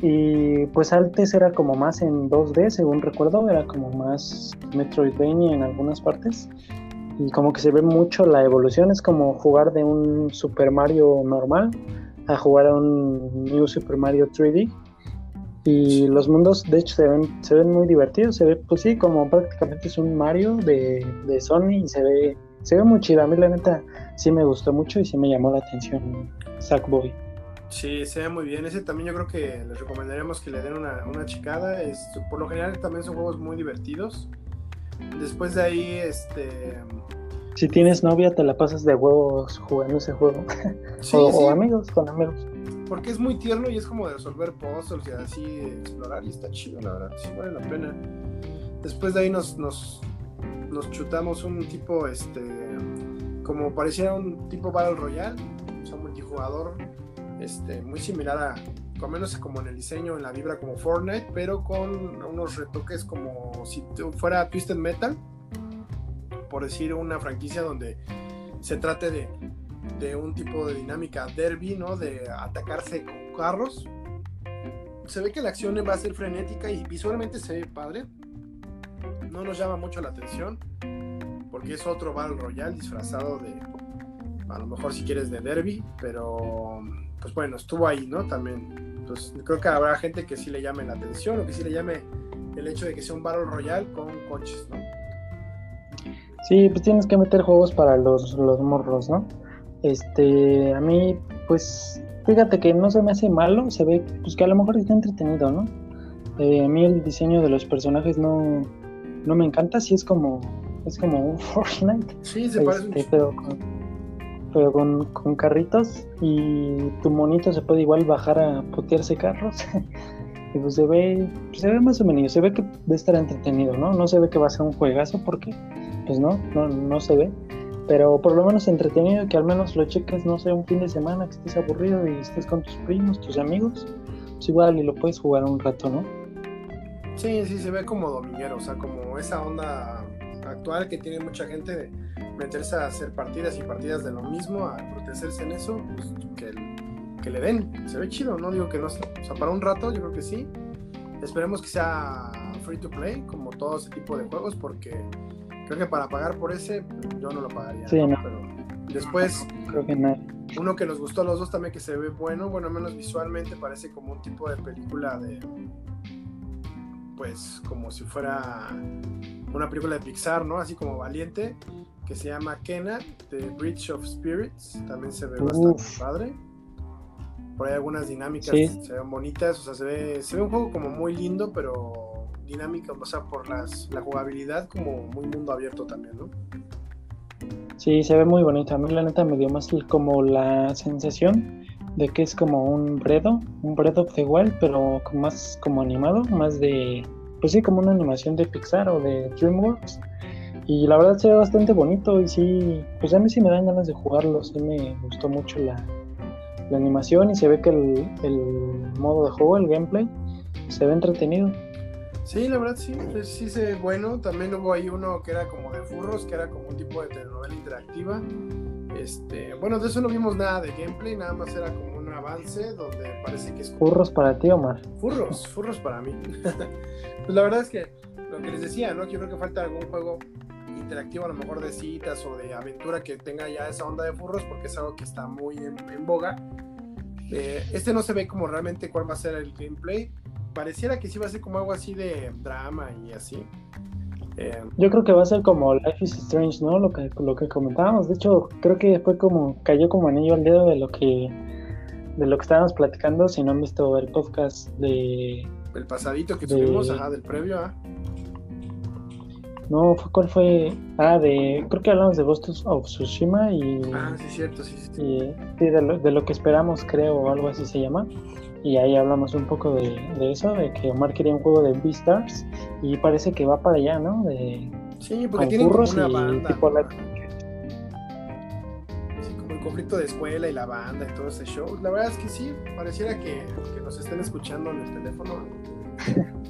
Y pues antes era como más en 2D, según recuerdo, era como más Metroidvania en algunas partes. Y como que se ve mucho la evolución, es como jugar de un Super Mario normal a jugar a un New Super Mario 3D y los mundos, de hecho, se ven, se ven muy divertidos. Se ve, pues sí, como prácticamente es un Mario de, de Sony y se ve, se ve muy chido. A mí, la neta, sí me gustó mucho y sí me llamó la atención Sackboy. Sí, se ve muy bien. Ese también yo creo que les recomendaríamos que le den una, una chicada. Es, por lo general también son juegos muy divertidos. Después de ahí, este... Si tienes novia, te la pasas de huevos jugando ese juego. Sí, o, sí, o amigos, con amigos. Porque es muy tierno y es como de resolver puzzles y así explorar y está chido, la verdad, sí vale la pena. Después de ahí nos, nos, nos chutamos un tipo, este, como pareciera un tipo Battle Royale, o sea, multijugador, este, muy similar a, al menos como en el diseño, en la vibra como Fortnite, pero con unos retoques como si fuera Twisted Metal, por decir una franquicia donde se trate de, de un tipo de dinámica derby, ¿no? De atacarse con carros. Se ve que la acción va a ser frenética y visualmente se ve padre. No nos llama mucho la atención porque es otro Battle Royale disfrazado de, a lo mejor si quieres de derby, pero pues bueno, estuvo ahí, ¿no? También. Pues creo que habrá gente que sí le llame la atención o que sí le llame el hecho de que sea un Battle Royale con coches, ¿no? Sí, pues tienes que meter juegos para los, los morros, ¿no? Este, a mí, pues, fíjate que no se me hace malo, se ve, pues que a lo mejor está entretenido, ¿no? Eh, a mí el diseño de los personajes no, no me encanta, sí es como, es como un Fortnite, Sí, se parece este, pero con, pero con, con carritos y tu monito se puede igual bajar a putearse carros. y pues se ve, pues se ve más o menos, se ve que debe estar entretenido, ¿no? No se ve que va a ser un juegazo porque, pues no, no, no se ve. Pero por lo menos entretenido, que al menos lo cheques, no sé, un fin de semana que estés aburrido y estés con tus primos, tus amigos, pues igual y lo puedes jugar un rato, ¿no? Sí, sí, se ve como dominguero, o sea, como esa onda actual que tiene mucha gente de meterse a hacer partidas y partidas de lo mismo, a protegerse en eso, pues, que, que le den. Se ve chido, no digo que no. O sea, para un rato yo creo que sí. Esperemos que sea free to play, como todo ese tipo de juegos, porque creo que para pagar por ese, yo no lo pagaría. Sí, no. Pero después, Creo que nada. uno que nos gustó a los dos también que se ve bueno, bueno, al menos visualmente parece como un tipo de película de pues como si fuera una película de Pixar, ¿no? Así como Valiente, que se llama Kena, The Bridge of Spirits, también se ve bastante Uf. padre. Por ahí algunas dinámicas Sí. se ven bonitas, o sea, se ve, se ve un juego como muy lindo, pero dinámica, o sea, por las, la jugabilidad como muy mundo abierto también, ¿no? Sí, se ve muy bonito. A mí la neta me dio más como la sensación de que es como un Bredo, un of the Wild, pero más como animado, más de, pues sí, como una animación de Pixar o de DreamWorks. Y la verdad se ve bastante bonito y sí, pues a mí sí me dan ganas de jugarlo, sí me gustó mucho la, la animación y se ve que el, el modo de juego, el gameplay, se ve entretenido. Sí, la verdad sí, sí se bueno. También hubo ahí uno que era como de furros, que era como un tipo de telenovela interactiva. Este, bueno, de eso no vimos nada de gameplay, nada más era como un avance donde parece que es Furros para ti, Omar. furros, furros para mí. pues la verdad es que lo que les decía, ¿no? Yo creo que falta algún juego interactivo, a lo mejor de citas o de aventura que tenga ya esa onda de furros, porque es algo que está muy en, en boga. Eh, este no se ve como realmente cuál va a ser el gameplay. Pareciera que sí va a ser como algo así de drama y así. Eh, Yo creo que va a ser como Life is Strange, ¿no? Lo que, lo que comentábamos. De hecho, creo que fue como, cayó como anillo al dedo de lo que, de lo que estábamos platicando. Si no han visto el podcast de, el pasadito que De- subimos, ajá, del previo, ah. no, fue, ¿cuál fue? Ah, de, creo que hablamos de Ghost of Tsushima y, Ah, sí, cierto, sí, sí. sí. y sí, de lo, de lo que esperamos, creo, o algo así se llama. Y ahí hablamos un poco de, de eso, de que Omar quería un juego de Beastars y parece que va para allá, ¿no? De, Sí, porque tienen como una y banda. tipo la- Sí, como el conflicto de escuela y la banda y todo ese show. La verdad es que sí, pareciera que, que nos estén escuchando en el teléfono.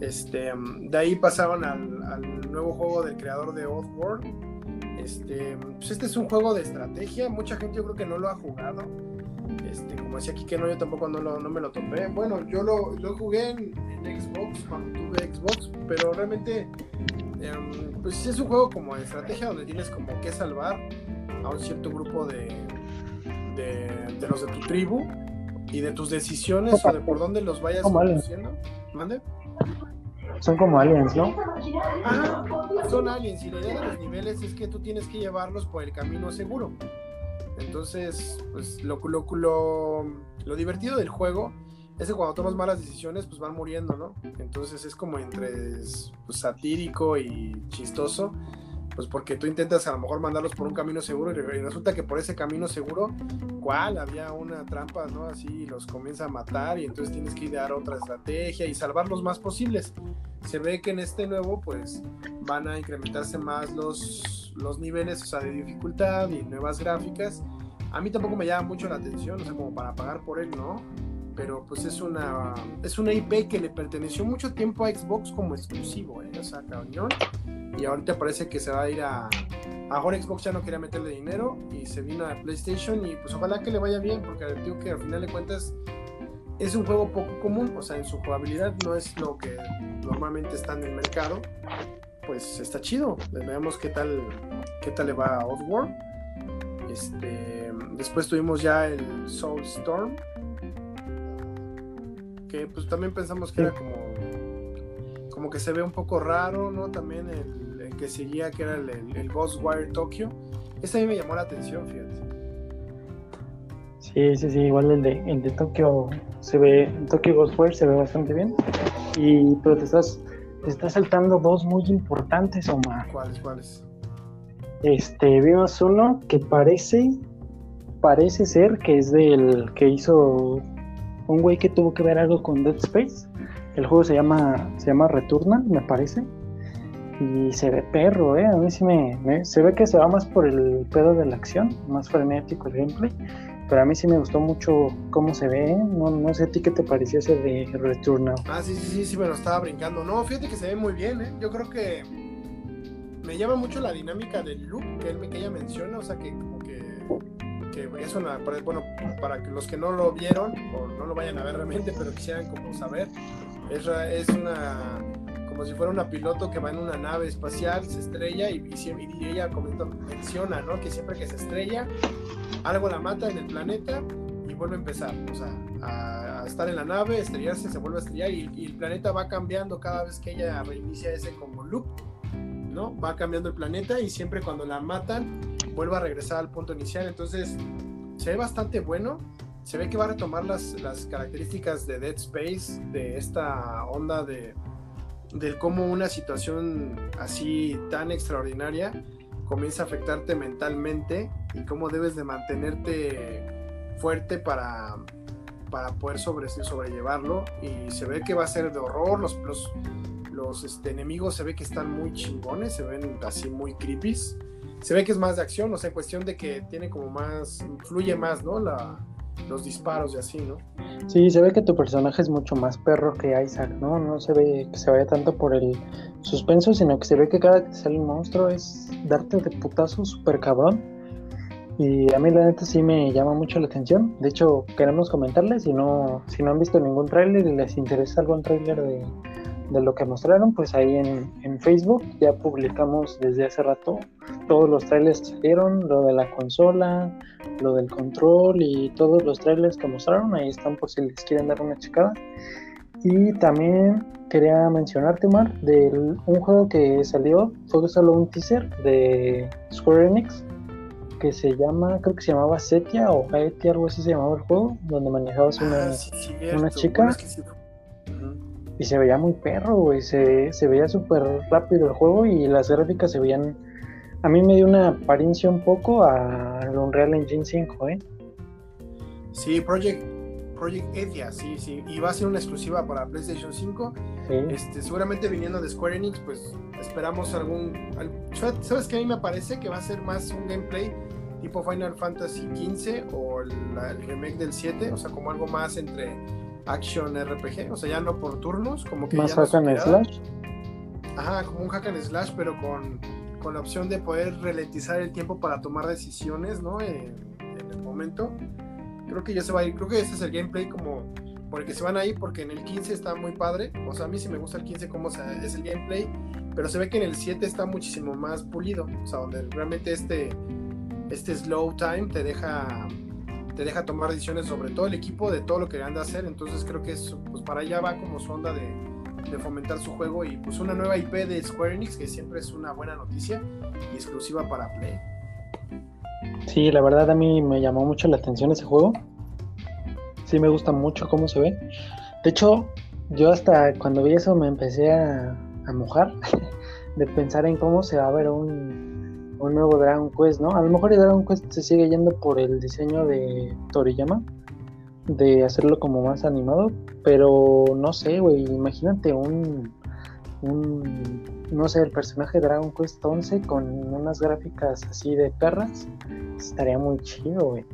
Este, de ahí pasaron al, al nuevo juego del creador de Oddworld. Este, pues este es un juego de estrategia. Mucha gente yo creo que no lo ha jugado. Este, como decía aquí que no, yo tampoco no, lo- no me lo topé. Bueno, yo lo, lo jugué en, en Xbox cuando tuve Xbox, pero realmente em, pues es un juego como de estrategia donde tienes como que salvar a un cierto grupo de, de, de los de tu tribu y de tus decisiones o de por dónde los vayas conduciendo. ¿Mande? son como aliens, ¿no? Son aliens y la idea de los niveles es que tú tienes que llevarlos por el camino seguro. Entonces, pues lo, lo, lo, lo divertido del juego es que cuando tomas malas decisiones, pues van muriendo, ¿no? Entonces es como entre pues, satírico y chistoso, pues porque tú intentas a lo mejor mandarlos por un camino seguro y resulta que por ese camino seguro, ¿cuál? Había una trampa, ¿no? Así los comienza a matar y entonces tienes que idear otra estrategia y salvar los más posibles. Se ve que en este nuevo, pues van a incrementarse más los, los niveles, o sea, de dificultad y nuevas gráficas. A mí tampoco me llama mucho la atención, o sea, como para pagar por él, ¿no? pero pues es una es una IP que le perteneció mucho tiempo a Xbox como exclusivo, ¿eh? o sea, cañón. Y ahorita parece que se va a ir a ahora Xbox ya no quería meterle dinero y se vino a PlayStation y pues ojalá que le vaya bien porque digo que al final de cuentas es un juego poco común, o sea, en su jugabilidad no es lo que normalmente está en el mercado. Pues está chido. Veamos qué tal qué tal le va a Oddworld. Este, después tuvimos ya el Soul Storm, que pues también pensamos que era como como que se ve un poco raro, ¿no? También el, que seguía, que era el, el, Ghostwire Tokyo. Este a mí me llamó la atención, fíjate. Sí, sí, sí, igual el de, el de Tokyo se ve, Tokyo Ghostwire se ve bastante bien. Y, pero te estás, te estás saltando dos muy importantes, Omar. ¿Cuáles, cuáles? Este, vimos uno que parece, parece ser que es del que hizo un güey que tuvo que ver algo con Dead Space. El juego se llama, se llama Returnal, me parece. Y se ve perro, ¿eh? A mí sí me, Se ve que se va más por el pedo de la acción, más frenético el gameplay. Pero a mí sí me gustó mucho cómo se ve. ¿eh? No, no sé a ti qué te pareció ese de Returnal. Ah, sí, sí, sí, sí, me lo estaba brincando. No, fíjate que se ve muy bien, ¿eh? Yo creo que me llama mucho la dinámica del loop que, él, ella menciona. O sea, que que que es una, bueno, para los que no lo vieron o no lo vayan a ver realmente, pero quisieran como saber, es, es una, como si fuera una piloto que va en una nave espacial, se estrella y, y, ella comenta, menciona, ¿no? Que siempre que se estrella, algo la mata en el planeta y vuelve a empezar, o sea, a, estar en la nave, estrellarse, se vuelve a estrellar y, y el planeta va cambiando cada vez que ella reinicia ese como loop, ¿no? Va cambiando el planeta y siempre cuando la matan, vuelva a regresar al punto inicial. Entonces, se ve bastante bueno. Se ve que va a retomar las, las características de Dead Space, de esta onda de del cómo una situación así tan extraordinaria comienza a afectarte mentalmente y cómo debes de mantenerte fuerte para, para poder sobre, sobrellevarlo. Y se ve que va a ser de horror. Los, los, los este, enemigos se ve que están muy chingones, se ven así muy creepy se ve que es más de acción, o sea, cuestión de que tiene como más, fluye más, ¿no? La, los disparos y así, ¿no? Sí, se ve que tu personaje es mucho más perro que Isaac, ¿no? No se ve que se vaya tanto por el suspenso, sino que se ve que cada que sale un monstruo es darte de putazo súper cabrón. Y a mí la neta sí me llama mucho la atención. De hecho, queremos comentarles, si no, si no han visto ningún tráiler y les interesa algún tráiler de, de lo que mostraron, pues ahí en, en, Facebook. Ya publicamos desde hace rato todos los trailers que salieron, lo de la consola, lo del control y todos los trailers que mostraron, ahí están por si les quieren dar una checada. Y también quería mencionarte, Mar, de un juego que salió, fue solo un teaser de Square Enix, que se llama, creo que se llamaba Setia o Haetia, algo así se llamaba el juego, donde manejabas una, ah, una chica y se veía muy perro, güey. Se, se veía súper rápido el juego y las gráficas se veían. A mí me dio una apariencia un poco a Unreal Engine 5, ¿eh? Sí, Project, Project Edia, sí, sí. Y va a ser una exclusiva para PlayStation 5. Este, seguramente viniendo de Square Enix, pues esperamos algún. ¿Sabes qué? A mí me parece que va a ser más un gameplay tipo Final Fantasy XV o el remake del 7, o sea, como algo más entre action RPG, o sea, ya no por turnos, como que... Más hack and slash. Ajá, como un hack and slash, pero con, con la opción de poder ralentizar el tiempo para tomar decisiones, ¿no? En, el momento. Creo que ya se va a ir, creo que ese es el gameplay como por el que se van ahí, porque en el 15 está muy padre, o sea, a mí sí me gusta el 15 como es el gameplay, pero se ve que en el 7 está muchísimo más pulido, o sea, donde realmente este, este slow time te deja te deja tomar decisiones sobre todo el equipo, de todo lo que anda a hacer. Entonces creo que es, pues para allá va como su onda de, fomentar su juego y pues una nueva IP de Square Enix que siempre es una buena noticia y exclusiva para Play. Sí, la verdad a mí me llamó mucho la atención ese juego. sí me gusta mucho cómo se ve. De hecho, yo hasta cuando vi eso me empecé a, a mojar de pensar en cómo se va a ver un, un nuevo Dragon Quest, ¿no? A lo mejor el Dragon Quest se sigue yendo por el diseño de Toriyama, de hacerlo como más animado, pero no sé, güey, imagínate un, un, no sé, el personaje Dragon Quest 11 con unas gráficas así de perras, estaría muy chido, güey.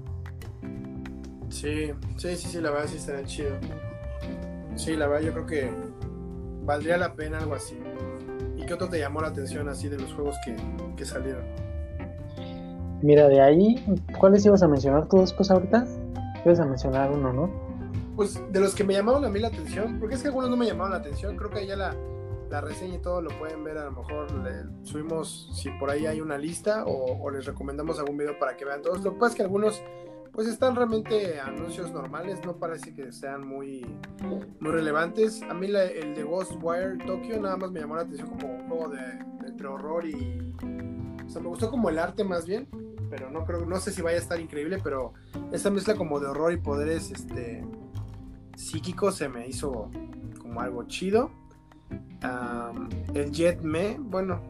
Sí, sí, sí, sí, la verdad sí estaría chido. Sí, la verdad yo creo que valdría la pena algo así. ¿Y qué otro te llamó la atención así de los juegos que, que salieron? Mira, de ahí, ¿cuáles ibas a mencionar tú después ahorita? Ibas a mencionar uno, ¿no? Pues de los que me llamaron a mí la atención, porque es que algunos no me llamaron la atención, creo que ya la, la reseña y todo lo pueden ver, a lo mejor le subimos si por ahí hay una lista o, o les recomendamos algún video para que vean todos. Lo que pasa es que algunos pues están realmente anuncios normales, no parece que sean muy, muy relevantes. A mí el de Ghostwire Tokyo nada más me llamó la atención como un juego de, de entre horror y... O sea, me gustó como el arte más bien, pero no creo, no sé si vaya a estar increíble, pero esa mezcla como de horror y poderes este, psíquicos se me hizo como algo chido. Um, el Jet Me, bueno,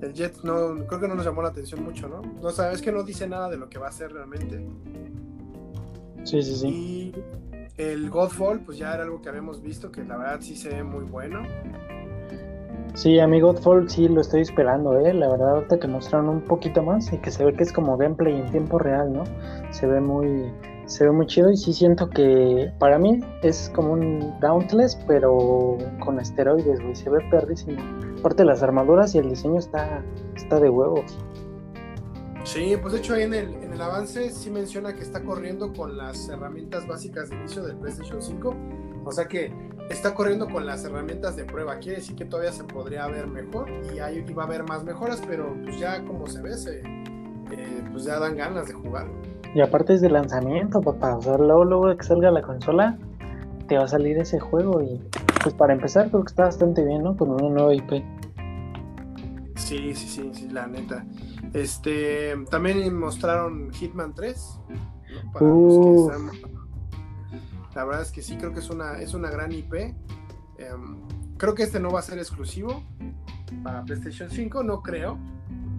el Jet no, creo que no nos llamó la atención mucho, ¿no? No sabes que no dice nada de lo que va a ser realmente. Sí, sí, sí. Y el Godfall, pues ya era algo que habíamos visto, que la verdad sí se ve muy bueno. Sí, a mí Godfall sí lo estoy esperando, ¿eh? La verdad, ahorita que mostraron un poquito más y que se ve que es como gameplay en tiempo real, ¿no? Se ve muy, se ve muy chido y sí siento que para mí es como un Dauntless, pero con esteroides, güey. Se ve perrísimo. Aparte las armaduras y el diseño está, está de huevos. Sí, pues de hecho ahí en el, en el avance sí menciona que está corriendo con las herramientas básicas de inicio del PlayStation 5. O sea que está corriendo con las herramientas de prueba. Quiere decir que todavía se podría ver mejor y ahí va a haber más mejoras, pero pues ya como se ve, se, eh, pues ya dan ganas de jugar. Y aparte es de lanzamiento, papá. O sea, luego, luego que salga la consola, te va a salir ese juego. Y pues para empezar, creo que está bastante bien, ¿no? Con una nueva IP. Sí, sí, sí, sí, la neta. Este, también mostraron Hitman 3. ¿no? Para los que están- La verdad es que sí, creo que es una, es una gran IP. Em, creo que este no va a ser exclusivo para PlayStation 5, no creo.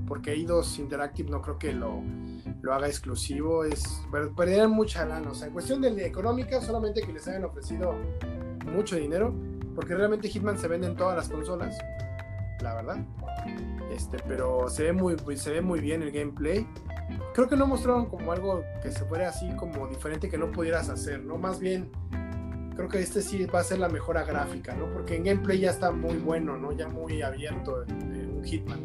Porque Eidos Interactive no creo que lo, lo haga exclusivo. Es, per- perderían mucha lana. O sea, en cuestión de económica, solamente que les hayan ofrecido mucho dinero. Porque realmente Hitman se vende en todas las consolas. La verdad. Este, pero se ve muy, se ve muy bien el gameplay. Creo que no mostraron como algo que se fuera así como diferente que no pudieras hacer, ¿no? Más bien, creo que este sí va a ser la mejora gráfica, ¿no? Porque en gameplay ya está muy bueno, ¿no? Ya muy abierto en, en un Hitman.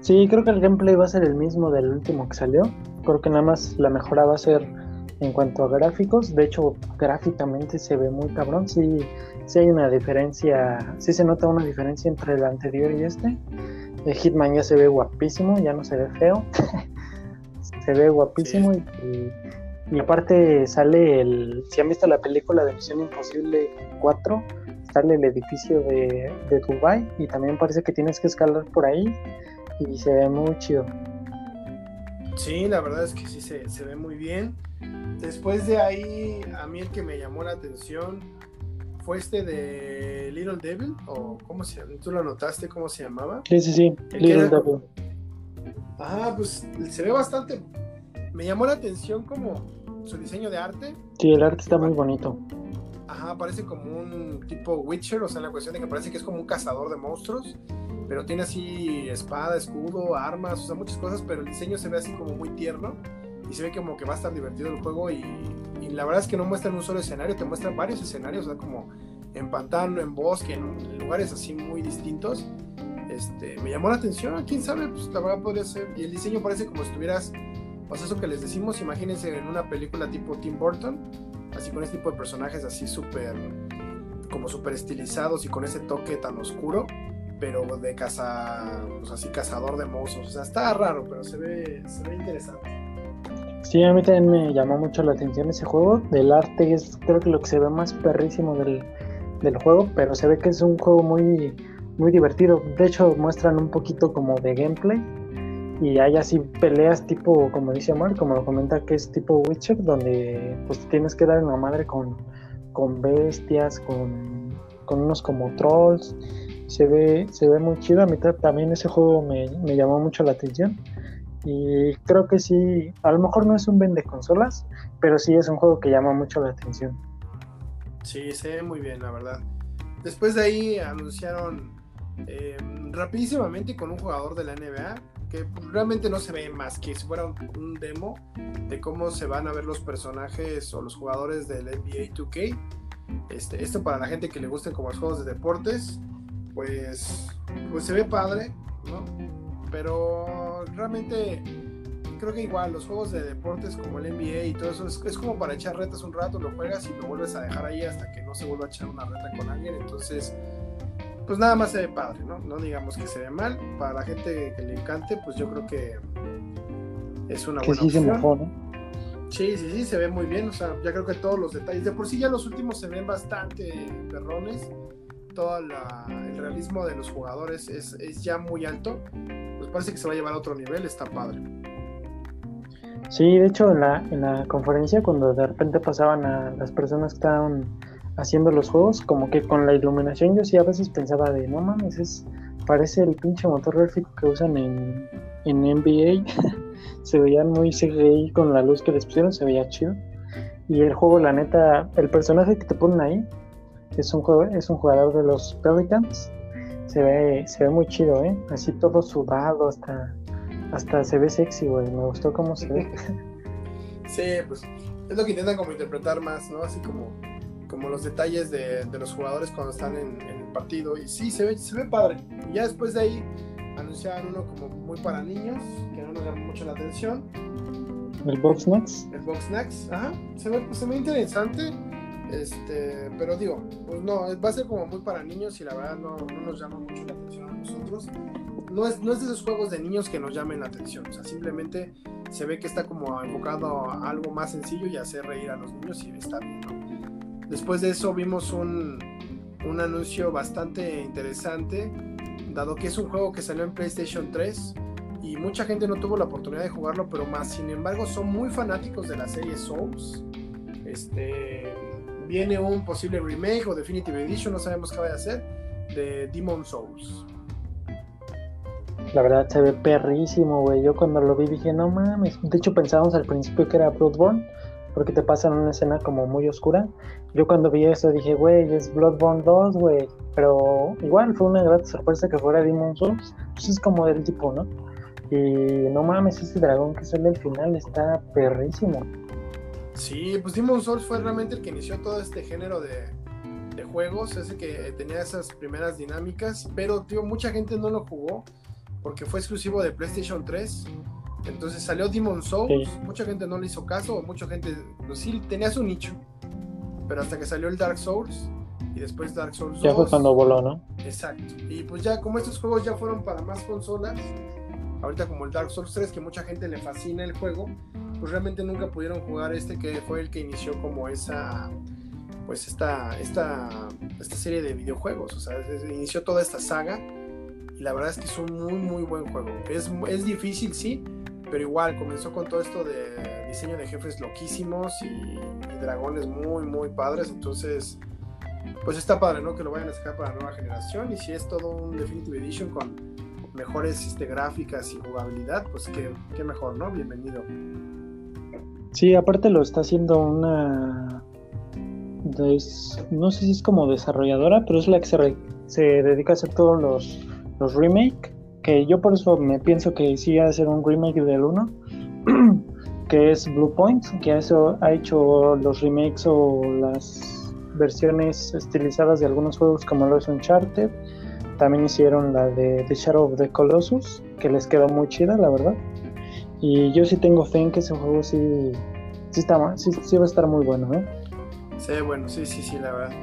Sí, creo que el gameplay va a ser el mismo del último que salió. Creo que nada más la mejora va a ser en cuanto a gráficos. De hecho, gráficamente se ve muy cabrón. Sí, sí hay una diferencia, sí se nota una diferencia entre el anterior y este. El Hitman ya se ve guapísimo, ya no se ve feo. se ve guapísimo y, y- y aparte sale el... Si han visto la película de Misión Imposible 4, sale el edificio de, de Dubai y también parece que tienes que escalar por ahí y se ve muy chido. Sí, la verdad es que sí se, se ve muy bien. Después de ahí, a mí el que me llamó la atención fue este de Little Devil, o ¿cómo se llama? ¿Tú lo notaste cómo se llamaba? Sí, sí, sí. El Little Devil. Ah, pues se ve bastante. Me llamó la atención como su diseño de arte. Sí, el arte está muy bonito. Ajá, parece como un tipo Witcher, o sea, la cuestión de que parece que es como un cazador de monstruos, pero tiene así espada, escudo, armas, o sea, muchas cosas, pero el diseño se ve así como muy tierno y se ve como que va a estar divertido el juego y, y la verdad es que no muestran un solo escenario, te muestran varios escenarios, o sea, como en pantano, en bosque, en lugares así muy distintos. Este, me llamó la atención, quién sabe, pues la verdad podría ser. Y el diseño parece como si estuvieras, pues eso que les decimos, imagínense en una película tipo Tim Burton, así con este tipo de personajes así súper, como súper estilizados y con ese toque tan oscuro, pero de caza, pues así cazador de monstruos. O sea, está raro, pero se ve, se ve interesante. Sí, a mí también me llamó mucho la atención ese juego. Del arte es creo que lo que se ve más perrísimo del, del juego, pero se ve que es un juego muy, muy divertido. De hecho, muestran un poquito como de gameplay y hay así peleas tipo, como dice Omar, como lo comenta, que es tipo Witcher, donde pues tienes que dar una madre con, con bestias, con, con, unos como trolls. Se ve, se ve muy chido. A mí también ese juego me, me, llamó mucho la atención. Y creo que sí, a lo mejor no es un vende consolas, pero sí es un juego que llama mucho la atención. Sí, se ve muy bien, la verdad. Después de ahí anunciaron eh, rapidísimamente con un jugador de la NBA que realmente no se ve más que si fuera un, demo de cómo se van a ver los personajes o los jugadores del NBA 2K. Este, esto para la gente que le gusten como los juegos de deportes, pues, pues se ve padre, ¿no? Pero realmente creo que igual los juegos de deportes como el NBA y todo eso es, es, como para echar retas un rato, lo juegas y lo vuelves a dejar ahí hasta que no se vuelva a echar una reta con alguien. Entonces, pues nada más se ve padre, ¿no? No digamos que se ve mal. Para la gente que le encante, pues yo creo que es una buena sí opción. Se mejor, Sí, sí, sí, se ve muy bien. O sea, ya creo que todos los detalles. De por sí ya los últimos se ven bastante perrones. Todo la, el realismo de los jugadores es, es, ya muy alto. Parece que se va a llevar a otro nivel. Está padre. Sí, de hecho en la, en la conferencia cuando de repente pasaban a las personas que estaban haciendo los juegos, como que con la iluminación yo sí a veces pensaba de, no mames, es, parece el pinche motor gráfico que usan en, en NBA. se veían muy CGI con la luz que les pusieron, se veía chido. Y el juego, la neta, el personaje que te ponen ahí es un, juego, es un jugador de los Pelicans. Se ve, se ve muy chido, ¿eh? Así todo sudado, hasta, hasta se ve sexy, güey. Me gustó cómo se ve. sí, pues es lo que intentan como interpretar más, ¿no? Así como como los detalles de, de los jugadores cuando están en, en, el partido. Y sí, se ve, se ve padre. Y ya después de ahí anunciaron uno como muy para niños, que no nos llama mucho la atención. El Box Snacks. El Box Snacks, ajá. Se ve, pues, se ve interesante. Este, pero digo, pues no, va a ser como muy para niños y la verdad no, no nos llama mucho la atención a nosotros. No es, no es de esos juegos de niños que nos llamen la atención, o sea, simplemente se ve que está como enfocado a algo más sencillo y hacer reír a los niños y está bien, ¿no? Después de eso vimos un, un, anuncio bastante interesante, dado que es un juego que salió en PlayStation 3 y mucha gente no tuvo la oportunidad de jugarlo, pero más sin embargo son muy fanáticos de la serie Souls. Este, viene un posible remake o Definitive Edition, no sabemos qué vaya a ser, de Demon Souls. La verdad se ve perrísimo, güey. Yo cuando lo vi dije, no mames. De hecho pensábamos al principio que era Bloodborne, porque te pasan una escena como muy oscura. Yo cuando vi eso dije, güey, es Bloodborne 2, güey. Pero igual fue una gran sorpresa que fuera Demon Souls. Pues es como del tipo, ¿no? Y no mames, ese dragón que sale al final está perrísimo. Sí, pues Demon Souls fue realmente el que inició todo este género de, de juegos, ese que tenía esas primeras dinámicas, pero tío, mucha gente no lo jugó porque fue exclusivo de PlayStation 3. Entonces salió Demon Souls, sí. mucha gente no le hizo caso, mucha gente pues, sí tenía su nicho. Pero hasta que salió el Dark Souls y después Dark Souls 2. Ya fue cuando voló, ¿no? Exacto. Y pues ya como estos juegos ya fueron para más consolas, ahorita como el Dark Souls 3 que mucha gente le fascina el juego, pues realmente nunca pudieron jugar este que fue el que inició como esa pues esta esta esta serie de videojuegos, o sea, inició toda esta saga y la verdad es que es un muy muy buen juego. Es, es difícil, sí, pero igual comenzó con todo esto de diseño de jefes loquísimos y, y, dragones muy muy padres, entonces pues está padre, ¿no? Que lo vayan a sacar para la nueva generación y si es todo un Definitive Edition con mejores este, gráficas y jugabilidad, pues qué, qué mejor, ¿no? Bienvenido. Sí, aparte lo está haciendo una no sé si es como desarrolladora, pero es la que se, se dedica a hacer todos los los remake, que yo por eso me pienso que sí de ser un remake del 1, que es Blue Point, que eso ha hecho los remakes o las versiones estilizadas de algunos juegos como lo es Uncharted. También hicieron la de The Shadow of the Colossus, que les quedó muy chida, la verdad. Y yo sí tengo fe en que ese juego sí, sí, está, sí, sí va a estar muy bueno, ¿eh? Sí, bueno, sí, sí, sí, la verdad.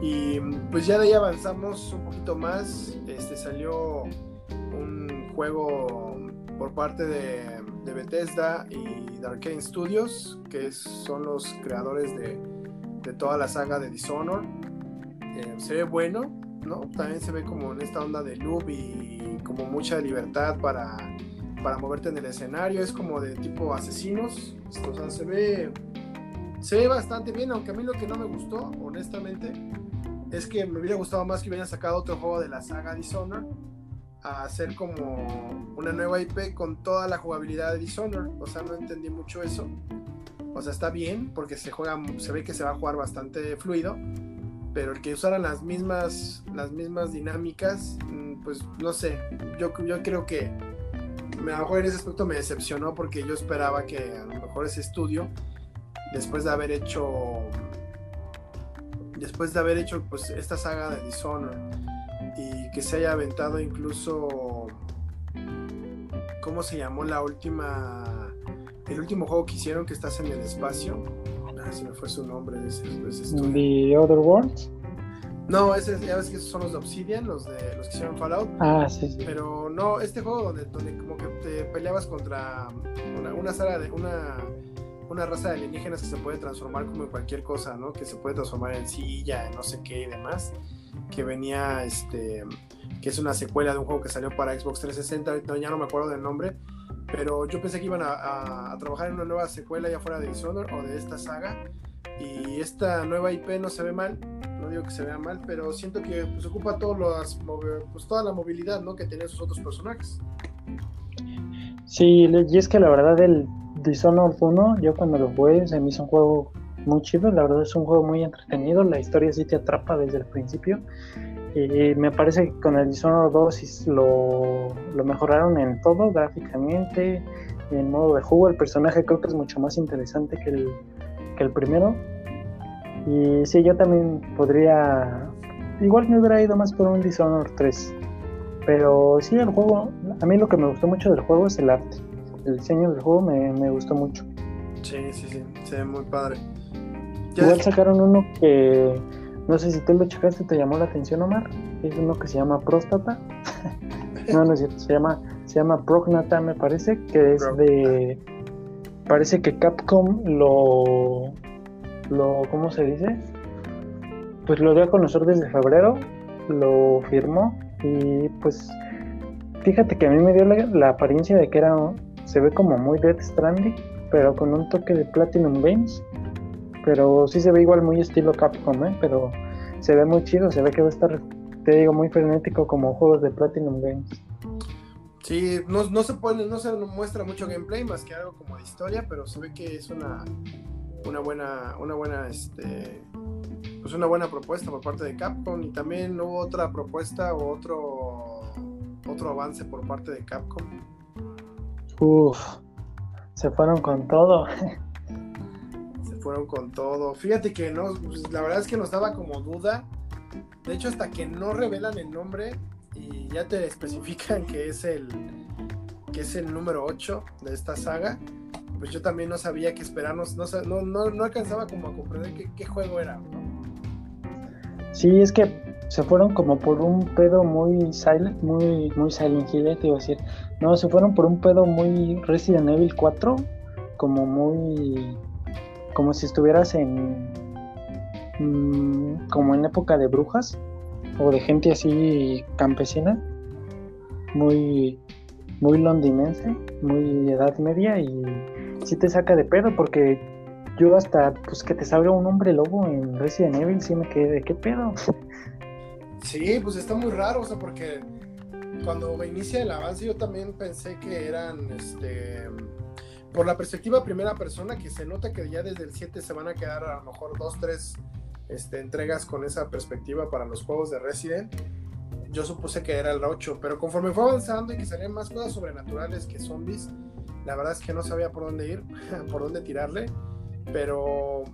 Y pues ya de ahí avanzamos un poquito más. Este salió un juego por parte de, Bethesda y de Arkane Studios, que son los creadores de, de, toda la saga de Dishonor. Eh, se ve bueno, ¿no? También se ve como en esta onda de loop y como mucha libertad para para moverte en el escenario, es como de tipo asesinos, o sea, se ve, se ve bastante bien, aunque a mí lo que no me gustó, honestamente, es que me hubiera gustado más que hubieran sacado otro juego de la saga Dishonored a hacer como una nueva IP con toda la jugabilidad de Dishonored, o sea, no entendí mucho eso. O sea, está bien porque se juega, se ve que se va a jugar bastante fluido, pero el que usaran las mismas, las mismas dinámicas, mm, pues no sé, yo, yo creo que a lo mejor en ese aspecto me decepcionó porque yo esperaba que a lo mejor ese estudio, después de haber hecho, después de haber hecho pues esta saga de Dishonored y que se haya aventado incluso, ¿cómo se llamó la última, el último juego que hicieron que estás en el espacio? Ah, se me fue su nombre de ese, estudio. The Other Worlds. No, ese, ya ves que esos son los de Obsidian, los de los que hicieron Fallout. Ah, sí, sí. Pero no, este juego donde, donde como que te peleabas contra una, una sala de una, una raza de alienígenas que se puede transformar como en cualquier cosa, ¿no? Que se puede transformar en silla, en no sé qué y demás. Que venía, este, que es una secuela de un juego que salió para Xbox 360, ya no me acuerdo del nombre. Pero yo pensé que iban a, a trabajar en una nueva secuela ya fuera de Dishonored o de esta saga. Y esta nueva IP no se ve mal, digo que se vea mal, pero siento que pues, ocupa todos pues, toda la movilidad ¿no? que tienen sus otros personajes. Sí, y es que la verdad el Dishonored 1, yo cuando lo jugué, se me hizo un juego muy chido, la verdad es un juego muy entretenido, la historia sí te atrapa desde el principio. Y me parece que con el Dishonored 2 lo, lo mejoraron en todo, gráficamente, en modo de juego. El personaje creo que es mucho más interesante que el, que el primero. Y sí, yo también podría. Igual me hubiera ido más por un Dishonored 3. Pero sí, el juego. A mí lo que me gustó mucho del juego es el arte. El diseño del juego me, me gustó mucho. Sí, sí, sí. Se ve muy padre. Igual sacaron uno que. No sé si tú lo checaste, te llamó la atención, Omar. Es uno que se llama Próstata. no, no es cierto. Se llama, se llama Prognata, me parece. Que es de. Parece que Capcom lo lo, ¿cómo se dice? Pues lo dio a conocer desde febrero, lo firmó y pues fíjate que a mí me dio la, apariencia de que era, se ve como muy Dead Stranding, pero con un toque de Platinum Games, pero sí se ve igual muy estilo Capcom, ¿eh? pero se ve muy chido, se ve que va a estar, te digo, muy frenético como juegos de Platinum Games. Sí, no, no se pone, no se muestra mucho gameplay más que algo como de historia, pero se ve que es una una buena, una buena, este, pues una buena propuesta por parte de Capcom y también hubo otra propuesta o otro, otro avance por parte de Capcom. Uf, se fueron con todo. se fueron con todo. Fíjate que no, pues, la verdad es que nos daba como duda. De hecho, hasta que no revelan el nombre y ya te especifican que es el que es el número 8 de esta saga, pues yo también no sabía qué esperarnos, no, no, no, alcanzaba como a comprender qué, juego era. Sí, es que se fueron como por un pedo muy silent, muy, muy Silent Hill, te iba a decir. No, se fueron por un pedo muy Resident Evil 4, como muy, como si estuvieras en, mm, como en época de brujas o de gente así campesina, muy, muy londinense, muy edad media y sí te saca de pedo porque yo hasta pues que te salga un hombre lobo en Resident Evil sí me quedé de qué pedo. Sí, pues está muy raro, o sea, porque cuando inicia el avance yo también pensé que eran este por la perspectiva primera persona que se nota que ya desde el 7 se van a quedar a lo mejor dos, tres este, entregas con esa perspectiva para los juegos de Resident. Yo supuse que era el 8, pero conforme fue avanzando y que salían más cosas sobrenaturales que zombies, la verdad es que no sabía por dónde ir, por dónde tirarle, pero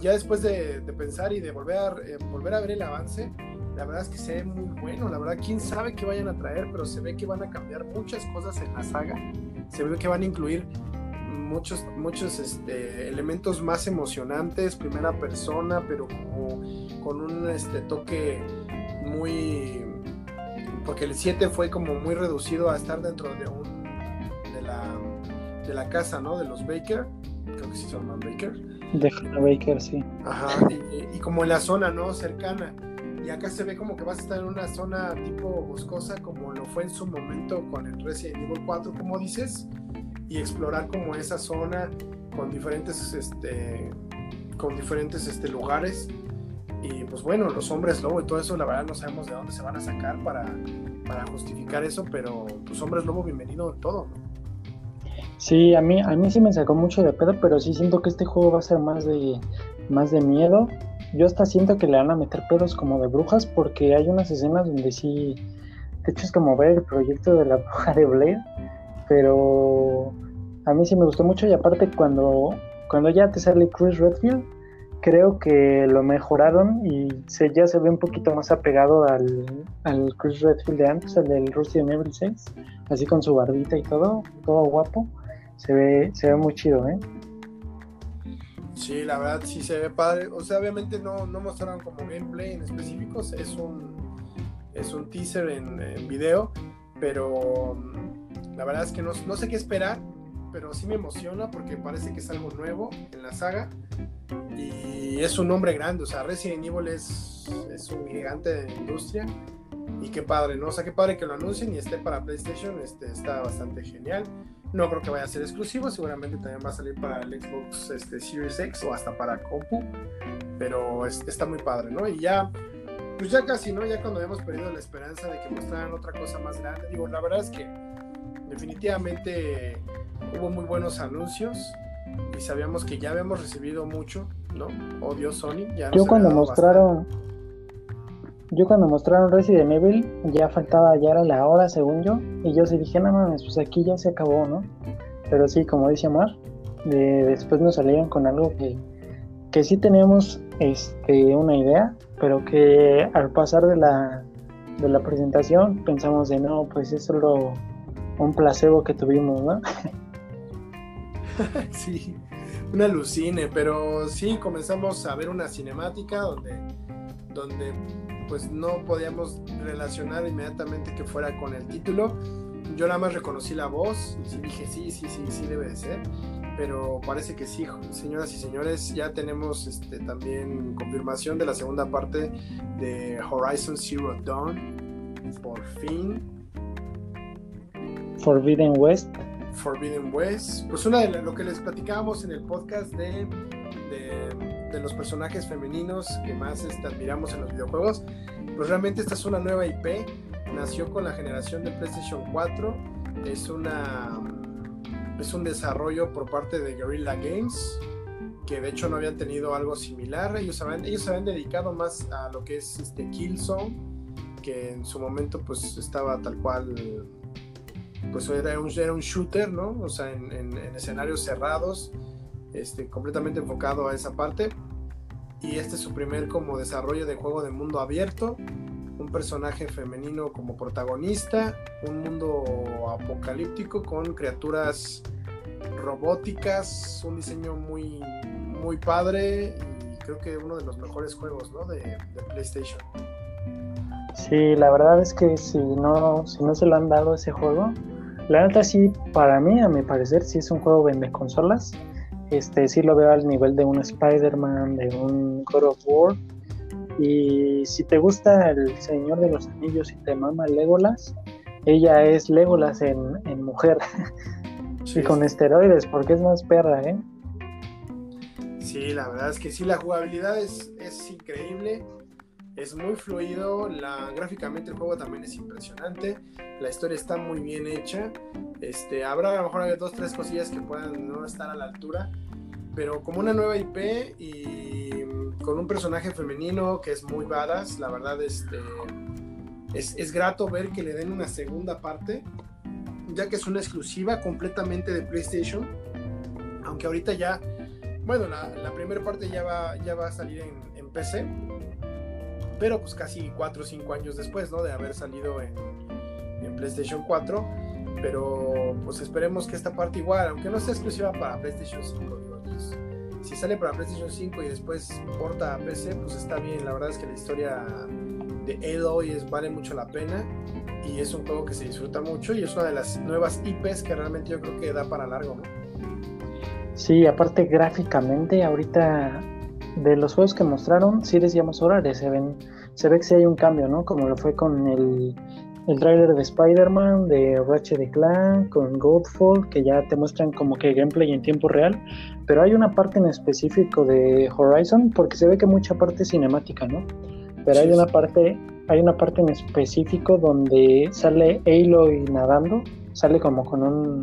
ya después de, pensar y de volver a, eh, volver a ver el avance, la verdad es que se ve muy bueno, la verdad, quién sabe qué vayan a traer, pero se ve que van a cambiar muchas cosas en la saga, se ve que van a incluir muchos, muchos este, elementos más emocionantes, primera persona, pero como con un este, toque muy... Porque el 7 fue como muy reducido a estar dentro de un de la casa, ¿no? De los Baker, creo que sí son Baker. De Baker, sí. Ajá, y, como en la zona, ¿no? Cercana. Y acá se ve como que vas a estar en una zona tipo boscosa, como lo fue en su momento con el Resident Evil 4, como dices, y explorar como esa zona con diferentes, este, con diferentes este, lugares. Y pues bueno, los hombres lobo y todo eso, la verdad no sabemos de dónde se van a sacar para, para justificar eso, pero pues hombres lobo, bienvenido en todo. Sí, a mí, a mí sí me sacó mucho de pedo, pero sí siento que este juego va a ser más de, más de miedo. Yo hasta siento que le van a meter pedos como de brujas, porque hay unas escenas donde sí, de hecho es como ver el proyecto de la bruja de Blair, pero a mí sí me gustó mucho y aparte cuando, cuando ya te sale Chris Redfield, creo que lo mejoraron y se, ya se ve un poquito más apegado al, al Chris Redfield de antes, el del Resident Evil 6, así con su barbita y todo, todo guapo se ve, se ve muy chido, ¿eh? Sí, la verdad sí se ve padre. O sea, obviamente no, no mostraron como gameplay en específicos, es un, es un teaser en, video, pero mm, la verdad es que no, no, sé qué esperar, pero sí me emociona porque parece que es algo nuevo en la saga y es un nombre grande, o sea, Resident Evil es, es un gigante de la industria y qué padre, ¿no? O sea, qué padre que lo anuncien y esté para PlayStation, este, está bastante genial. No creo que vaya a ser exclusivo, seguramente también va a salir para el Xbox este, Series X o hasta para compu, pero está muy padre, ¿no? Y ya, pues ya casi, ¿no? Ya cuando habíamos perdido la esperanza de que mostraran otra cosa más grande, digo, la verdad es que definitivamente hubo muy buenos anuncios y sabíamos que ya habíamos recibido mucho, ¿no? Odio Sony. Ya Yo cuando mostraron... Yo cuando mostraron Resident Evil, ya faltaba, ya era la hora según yo, y yo sí dije, no mames, pues aquí ya se acabó, ¿no? Pero sí, como dice Mar, después nos salieron con algo que, que sí teníamos este, una idea, pero que al pasar de la, de la presentación pensamos de no, pues es solo un placebo que tuvimos, ¿no? sí, una alucine, pero sí comenzamos a ver una cinemática donde, donde pues no podíamos relacionar inmediatamente que fuera con el título. Yo nada más reconocí la voz y dije, sí, sí, sí, sí debe de ser. Pero parece que sí, señoras y señores, ya tenemos este, también confirmación de la segunda parte de Horizon Zero Dawn. Por fin. Forbidden West. Forbidden West. Pues una de lo que les platicábamos en el podcast de de los personajes femeninos que más este, admiramos en los videojuegos. Pues realmente esta es una nueva IP, nació con la generación de PlayStation 4, es una es un desarrollo por parte de Guerrilla Games, que de hecho no habían tenido algo similar. Ellos habían, ellos se habían dedicado más a lo que es este Killzone, que en su momento pues estaba tal cual, pues era un, era un shooter, ¿no? O sea, en, en escenarios cerrados este, completamente enfocado a esa parte. Y este es su primer como desarrollo de juego de mundo abierto, un personaje femenino como protagonista, un mundo apocalíptico con criaturas robóticas, un diseño muy, muy padre. Y creo que uno de los mejores juegos de, de PlayStation. Sí, la verdad es que si no, si no se lo han dado ese juego, la neta sí, para mí, a mi parecer, sí es un juego vende consolas este, sí lo veo al nivel de un Spider-Man, de un God of War. Y si te gusta El Señor de los Anillos y te mama Legolas, ella es Legolas en, mujer. y con esteroides, porque es más perra, ¿eh? Sí, la verdad es que sí, la jugabilidad es, es increíble es muy fluido, la, gráficamente el juego también es impresionante, la historia está muy bien hecha, este, habrá a lo mejor dos, tres cosillas que puedan no estar a la altura, pero como una nueva IP y con un personaje femenino que es muy badass, la verdad este, es, es grato ver que le den una segunda parte, ya que es una exclusiva completamente de PlayStation, aunque ahorita ya, bueno, la, la primera parte ya va, ya va a salir en, en PC pero pues casi 4 o 5 años después, ¿no? De haber salido en, PlayStation 4, pero pues esperemos que esta parte igual, aunque no sea exclusiva para PlayStation 5, pues, si sale para PlayStation 5 y después porta a PC, pues está bien, la verdad es que la historia de Aloy es, vale mucho la pena y es un juego que se disfruta mucho y es una de las nuevas IPs que realmente yo creo que da para largo, ¿no? Sí, aparte gráficamente ahorita de los juegos que mostraron, sí decíamos, órale, se ven, se ve que sí hay un cambio, ¿no? Como lo fue con el, el tráiler de Spider-Man, de Ratchet Clank, con Godfall, que ya te muestran como que gameplay en tiempo real, pero hay una parte en específico de Horizon, porque se ve que mucha parte cinemática, ¿no? Pero hay una parte, hay una parte en específico donde sale Aloy nadando, sale como con un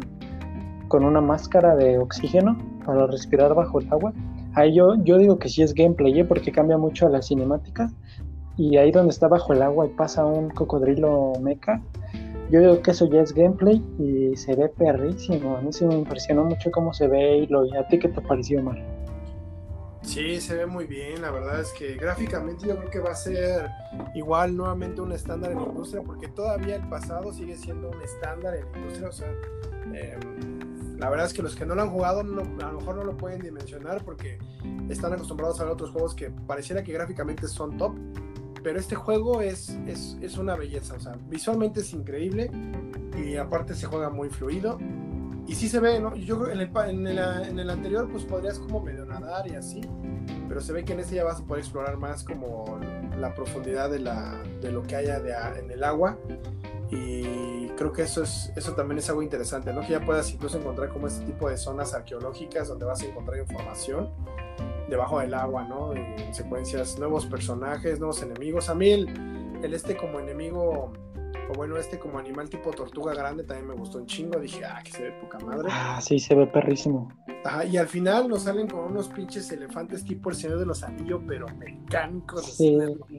con una máscara de oxígeno para respirar bajo el agua. Ahí yo, yo digo que sí es gameplay, ¿eh? porque cambia mucho a la cinemática. Y ahí donde está bajo el agua y pasa un cocodrilo mecha, yo digo que eso ya es gameplay y se ve perrísimo. A mí sí me impresionó mucho cómo se ve y lo, ¿a ti qué te pareció, Mar? Sí, se ve muy bien. La verdad es que gráficamente yo creo que va a ser igual nuevamente un estándar en la industria, porque todavía el pasado sigue siendo un estándar en la industria. O sea, eh, la verdad es que los que no lo han jugado a lo mejor no lo pueden dimensionar porque están acostumbrados a ver otros juegos que pareciera que gráficamente son top, pero este juego es, es, una belleza, o sea, visualmente es increíble y aparte se juega muy fluido. Y sí se ve, ¿no? Yo creo en el, en el, en el anterior pues podrías como medio nadar y así, pero se ve que en este ya vas a poder explorar más como la profundidad de, la, de lo que haya de, en el agua y creo que eso es eso también es algo interesante, ¿no? Que ya puedas incluso encontrar como este tipo de zonas arqueológicas donde vas a encontrar información debajo del agua, ¿no? En secuencias, nuevos personajes, nuevos enemigos. A mí el, el este como enemigo o bueno, este como animal tipo tortuga grande también me gustó un chingo. Dije, ah, que se ve poca madre. Ah, sí, se ve perrísimo. Ajá, y al final nos salen con unos pinches elefantes tipo el Señor de los Anillos, pero mecánicos, sí.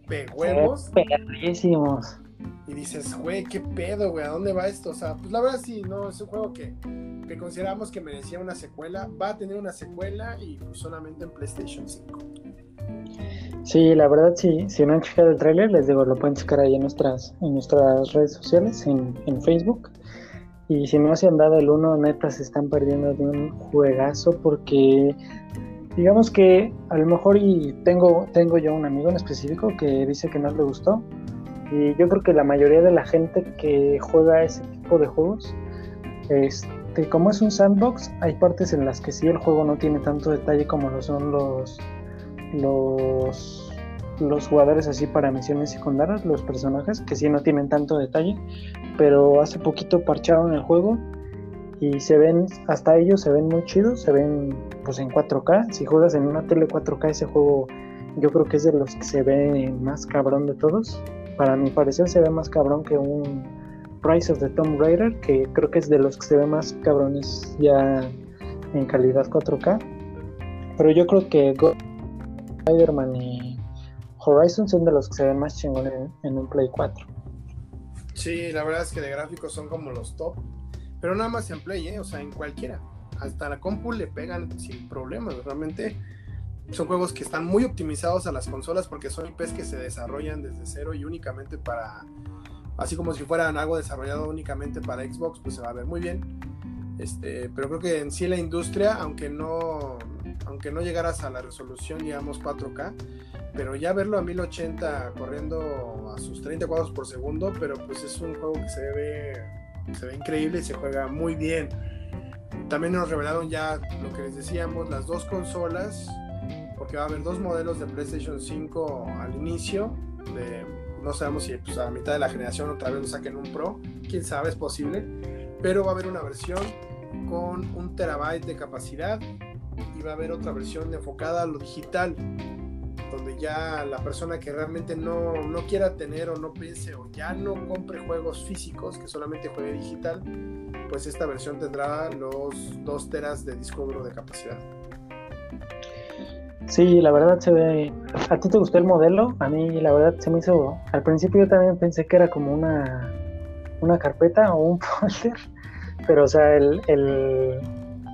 de huevos. Perrísimos y dices, güey, qué pedo, güey, ¿a dónde va esto? O sea, pues la verdad sí, no, es un juego que, que consideramos que merecía una secuela, va a tener una secuela y pues solamente en PlayStation 5. Sí, la verdad sí, si no han checado el tráiler, les digo, lo pueden checar ahí en nuestras, en nuestras redes sociales, en, en Facebook. Y si no se han dado el uno, neta, se están perdiendo de un juegazo porque digamos que a lo mejor y tengo, tengo yo un amigo en específico que dice que no le gustó, y yo creo que la mayoría de la gente que juega ese tipo de juegos, este, como es un sandbox, hay partes en las que sí el juego no tiene tanto detalle como lo son los, los, los jugadores así para misiones secundarias, los personajes, que sí no tienen tanto detalle, pero hace poquito parcharon el juego y se ven, hasta ellos se ven muy chidos, se ven pues en 4K, si juegas en una tele 4K ese juego yo creo que es de los que se ve más cabrón de todos para mi parecer se ve más cabrón que un Price of the Tomb Raider, que creo que es de los que se ve más cabrones ya en calidad 4K. Pero yo creo que Spider-Man y Horizon son de los que se ven más chingón en, un Play 4. Sí, la verdad es que de gráficos son como los top. Pero nada más en Play, ¿eh? o sea, en cualquiera. Hasta la compu le pegan sin problemas. Realmente son juegos que están muy optimizados a las consolas porque son IPs que se desarrollan desde cero y únicamente para, así como si fueran algo desarrollado únicamente para Xbox, pues se va a ver muy bien. Este, pero creo que en sí la industria, aunque no, aunque no llegaras a la resolución, digamos 4K, pero ya verlo a 1080 corriendo a sus 30 cuadros por segundo, pero pues es un juego que se ve, se ve increíble y se juega muy bien. También nos revelaron ya lo que les decíamos, las dos consolas va a haber dos modelos de PlayStation 5 al inicio. no sabemos si pues, a mitad de la generación otra vez lo saquen un Pro, quién sabe, es posible. Pero va a haber una versión con un terabyte de capacidad y va a haber otra versión enfocada a lo digital, donde ya la persona que realmente no, no quiera tener o no piense o ya no compre juegos físicos, que solamente juegue digital, pues esta versión tendrá los 2 teras de disco duro de capacidad. Sí, la verdad se ve. ¿A ti te gustó el modelo? A mí, la verdad, se me hizo. Al principio yo también pensé que era como una, una carpeta o un folder. Pero, o sea, el, el,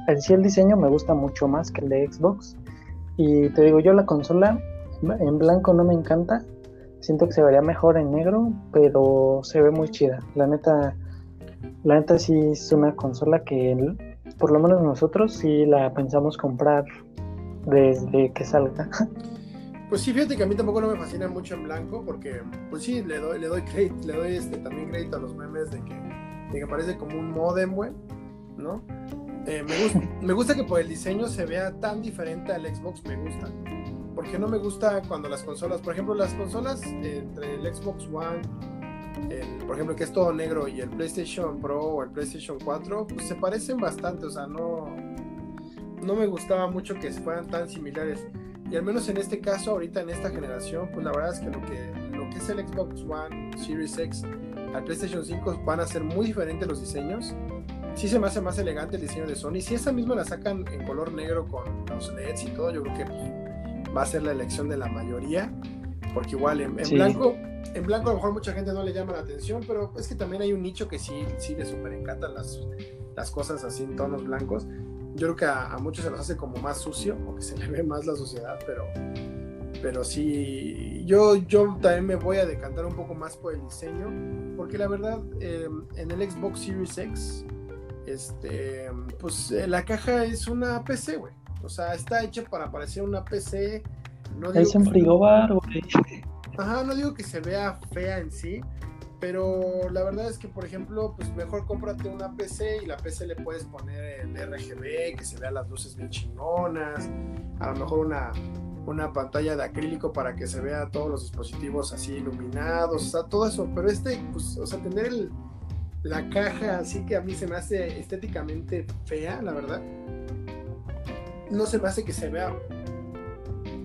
en sí el diseño me gusta mucho más que el de Xbox. Y te digo, yo la consola en blanco no me encanta. Siento que se vería mejor en negro, pero se ve muy chida. La neta, la neta sí es una consola que por lo menos nosotros sí la pensamos comprar desde que salga. Pues sí, fíjate que a mí tampoco no me fascina mucho en blanco, porque pues sí, le doy, le doy crédito, le doy este, también crédito a los memes de que, de que parece como un modem, güey, ¿no? Eh, me, gusta, me gusta que por el diseño se vea tan diferente al Xbox, me gusta. porque no me gusta cuando las consolas, por ejemplo, las consolas entre el Xbox One, por ejemplo, que es todo negro, y el PlayStation Pro o el PlayStation 4, pues se parecen bastante, o sea, no, no me gustaba mucho que fueran tan similares. Y al menos en este caso, ahorita en esta generación, pues la verdad es que lo que, lo que es el Xbox One Series X al PlayStation 5 van a ser muy diferentes los diseños. Sí se me hace más elegante el diseño de Sony. Si esa misma la sacan en color negro con los LEDs y todo, yo creo que pues, va a ser la elección de la mayoría. Porque igual en, blanco, en blanco a lo mejor mucha gente no le llama la atención, pero es que también hay un nicho que sí, sí le súper encantan las, las cosas así en tonos blancos. Yo creo que a, a, muchos se los hace como más sucio, o que se le ve más la suciedad, pero, pero sí, yo, yo también me voy a decantar un poco más por el diseño, porque la verdad, em, en el Xbox Series X, este, pues eh, la caja es una PC, güey. O sea, está hecha para parecer una PC. No es un frigobar, güey. Ajá, no digo que se vea fea en sí, pero la verdad es que, por ejemplo, pues mejor cómprate una PC y la PC le puedes poner el RGB, que se vean las luces bien chingonas, a lo mejor una, una pantalla de acrílico para que se vea todos los dispositivos así iluminados, o sea, todo eso. Pero este, pues, o sea, tener la caja así que a mí se me hace estéticamente fea, la verdad. No se me hace que se vea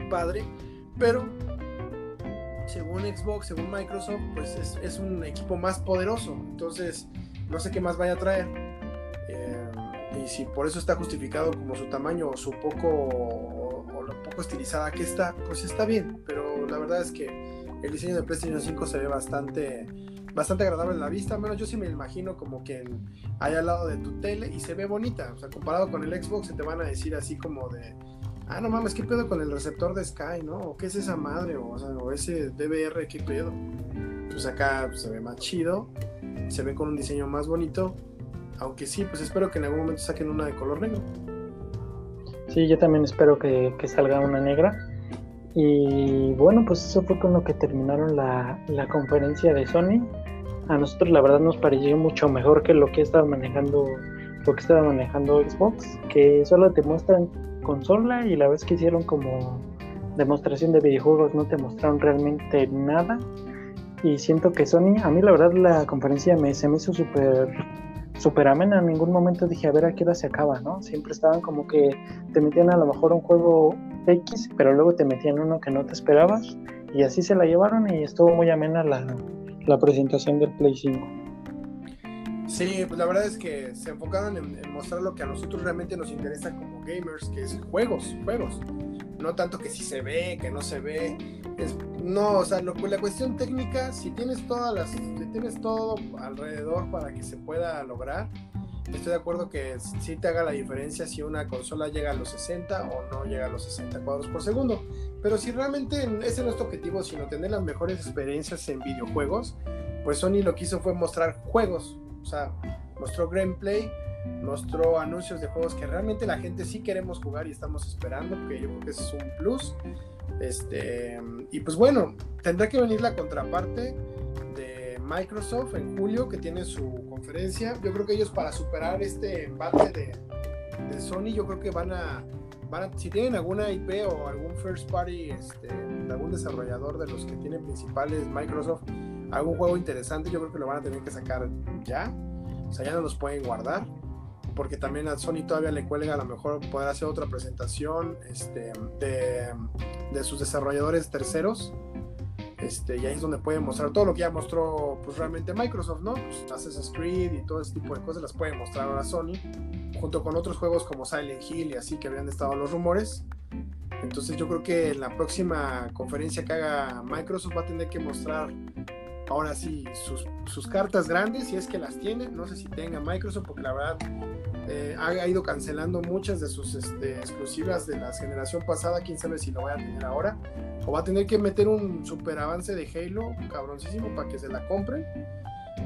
padre, pero según Xbox, según Microsoft, pues es, un equipo más poderoso. Entonces, no sé qué más vaya a traer. Eh, y si por eso está justificado como su tamaño o su poco poco estilizada que está, pues está bien, pero la verdad es que el diseño de PlayStation 5 se ve bastante bastante agradable en la vista, menos yo sí me imagino como que hay al lado de tu tele y se ve bonita, o sea, comparado con el Xbox se te van a decir así como de, ah, no mames, ¿qué pedo con el receptor de Sky, no? ¿O qué es esa madre? O, o ese DVR, ¿qué pedo? Pues acá se ve más chido, se ve con un diseño más bonito, aunque sí, pues espero que en algún momento saquen una de color negro. Sí, yo también espero que, salga una negra. Y bueno, pues eso fue con lo que terminaron la, conferencia de Sony. A nosotros la verdad nos pareció mucho mejor que lo que estaba manejando lo que estaba manejando Xbox, que solo te muestran consola y la vez que hicieron como demostración de videojuegos no te mostraron realmente nada. Y siento que Sony, a mí la verdad la conferencia me, se me hizo súper súper amena. En ningún momento dije, a ver a qué hora se acaba, ¿no? Siempre estaban como que te metían a lo mejor un juego X, pero luego te metían uno que no te esperabas. Y así se la llevaron y estuvo muy amena la, la presentación del Play 5. Sí, pues la verdad es que se enfocaron en, mostrar lo que a nosotros realmente nos interesa como gamers, que es juegos, juegos. No tanto que si se ve, que no se ve. Es, no, o sea, lo, la cuestión técnica, si tienes todas las, si tienes todo alrededor para que se pueda lograr, estoy de acuerdo que sí te haga la diferencia si una consola llega a los 60 o no llega a los 60 cuadros por segundo. Pero si realmente ese no es nuestro objetivo, sino tener las mejores experiencias en videojuegos, pues Sony lo que hizo fue mostrar juegos, o sea, mostró gameplay, mostró anuncios de juegos que realmente la gente sí queremos jugar y estamos esperando, porque yo creo que es un plus. Este, y pues bueno, tendrá que venir la contraparte de Microsoft en julio, que tiene su conferencia. Yo creo que ellos para superar este embate de, de Sony, yo creo que van a, van a, si tienen alguna IP o algún first party, este, algún desarrollador de los que tienen principales Microsoft, algún juego interesante, yo creo que lo van a tener que sacar ya. O sea, ya no los pueden guardar. Porque también a Sony todavía le cuelga a lo mejor poder hacer otra presentación este, de, de sus desarrolladores terceros. Este, y ahí es donde pueden mostrar todo lo que ya mostró pues realmente Microsoft, ¿no? Pues, Assassin's Creed y todo ese tipo de cosas las pueden mostrar ahora Sony, junto con otros juegos como Silent Hill y así que habían estado los rumores. Entonces yo creo que en la próxima conferencia que haga Microsoft va a tener que mostrar ahora sí sus, cartas grandes, si es que las tiene, no sé si tenga Microsoft, porque la verdad eh, ha, ido cancelando muchas de sus este, exclusivas de la generación pasada, quién sabe si lo va a tener ahora, o va a tener que meter un super avance de Halo, cabroncísimo, para que se la compren.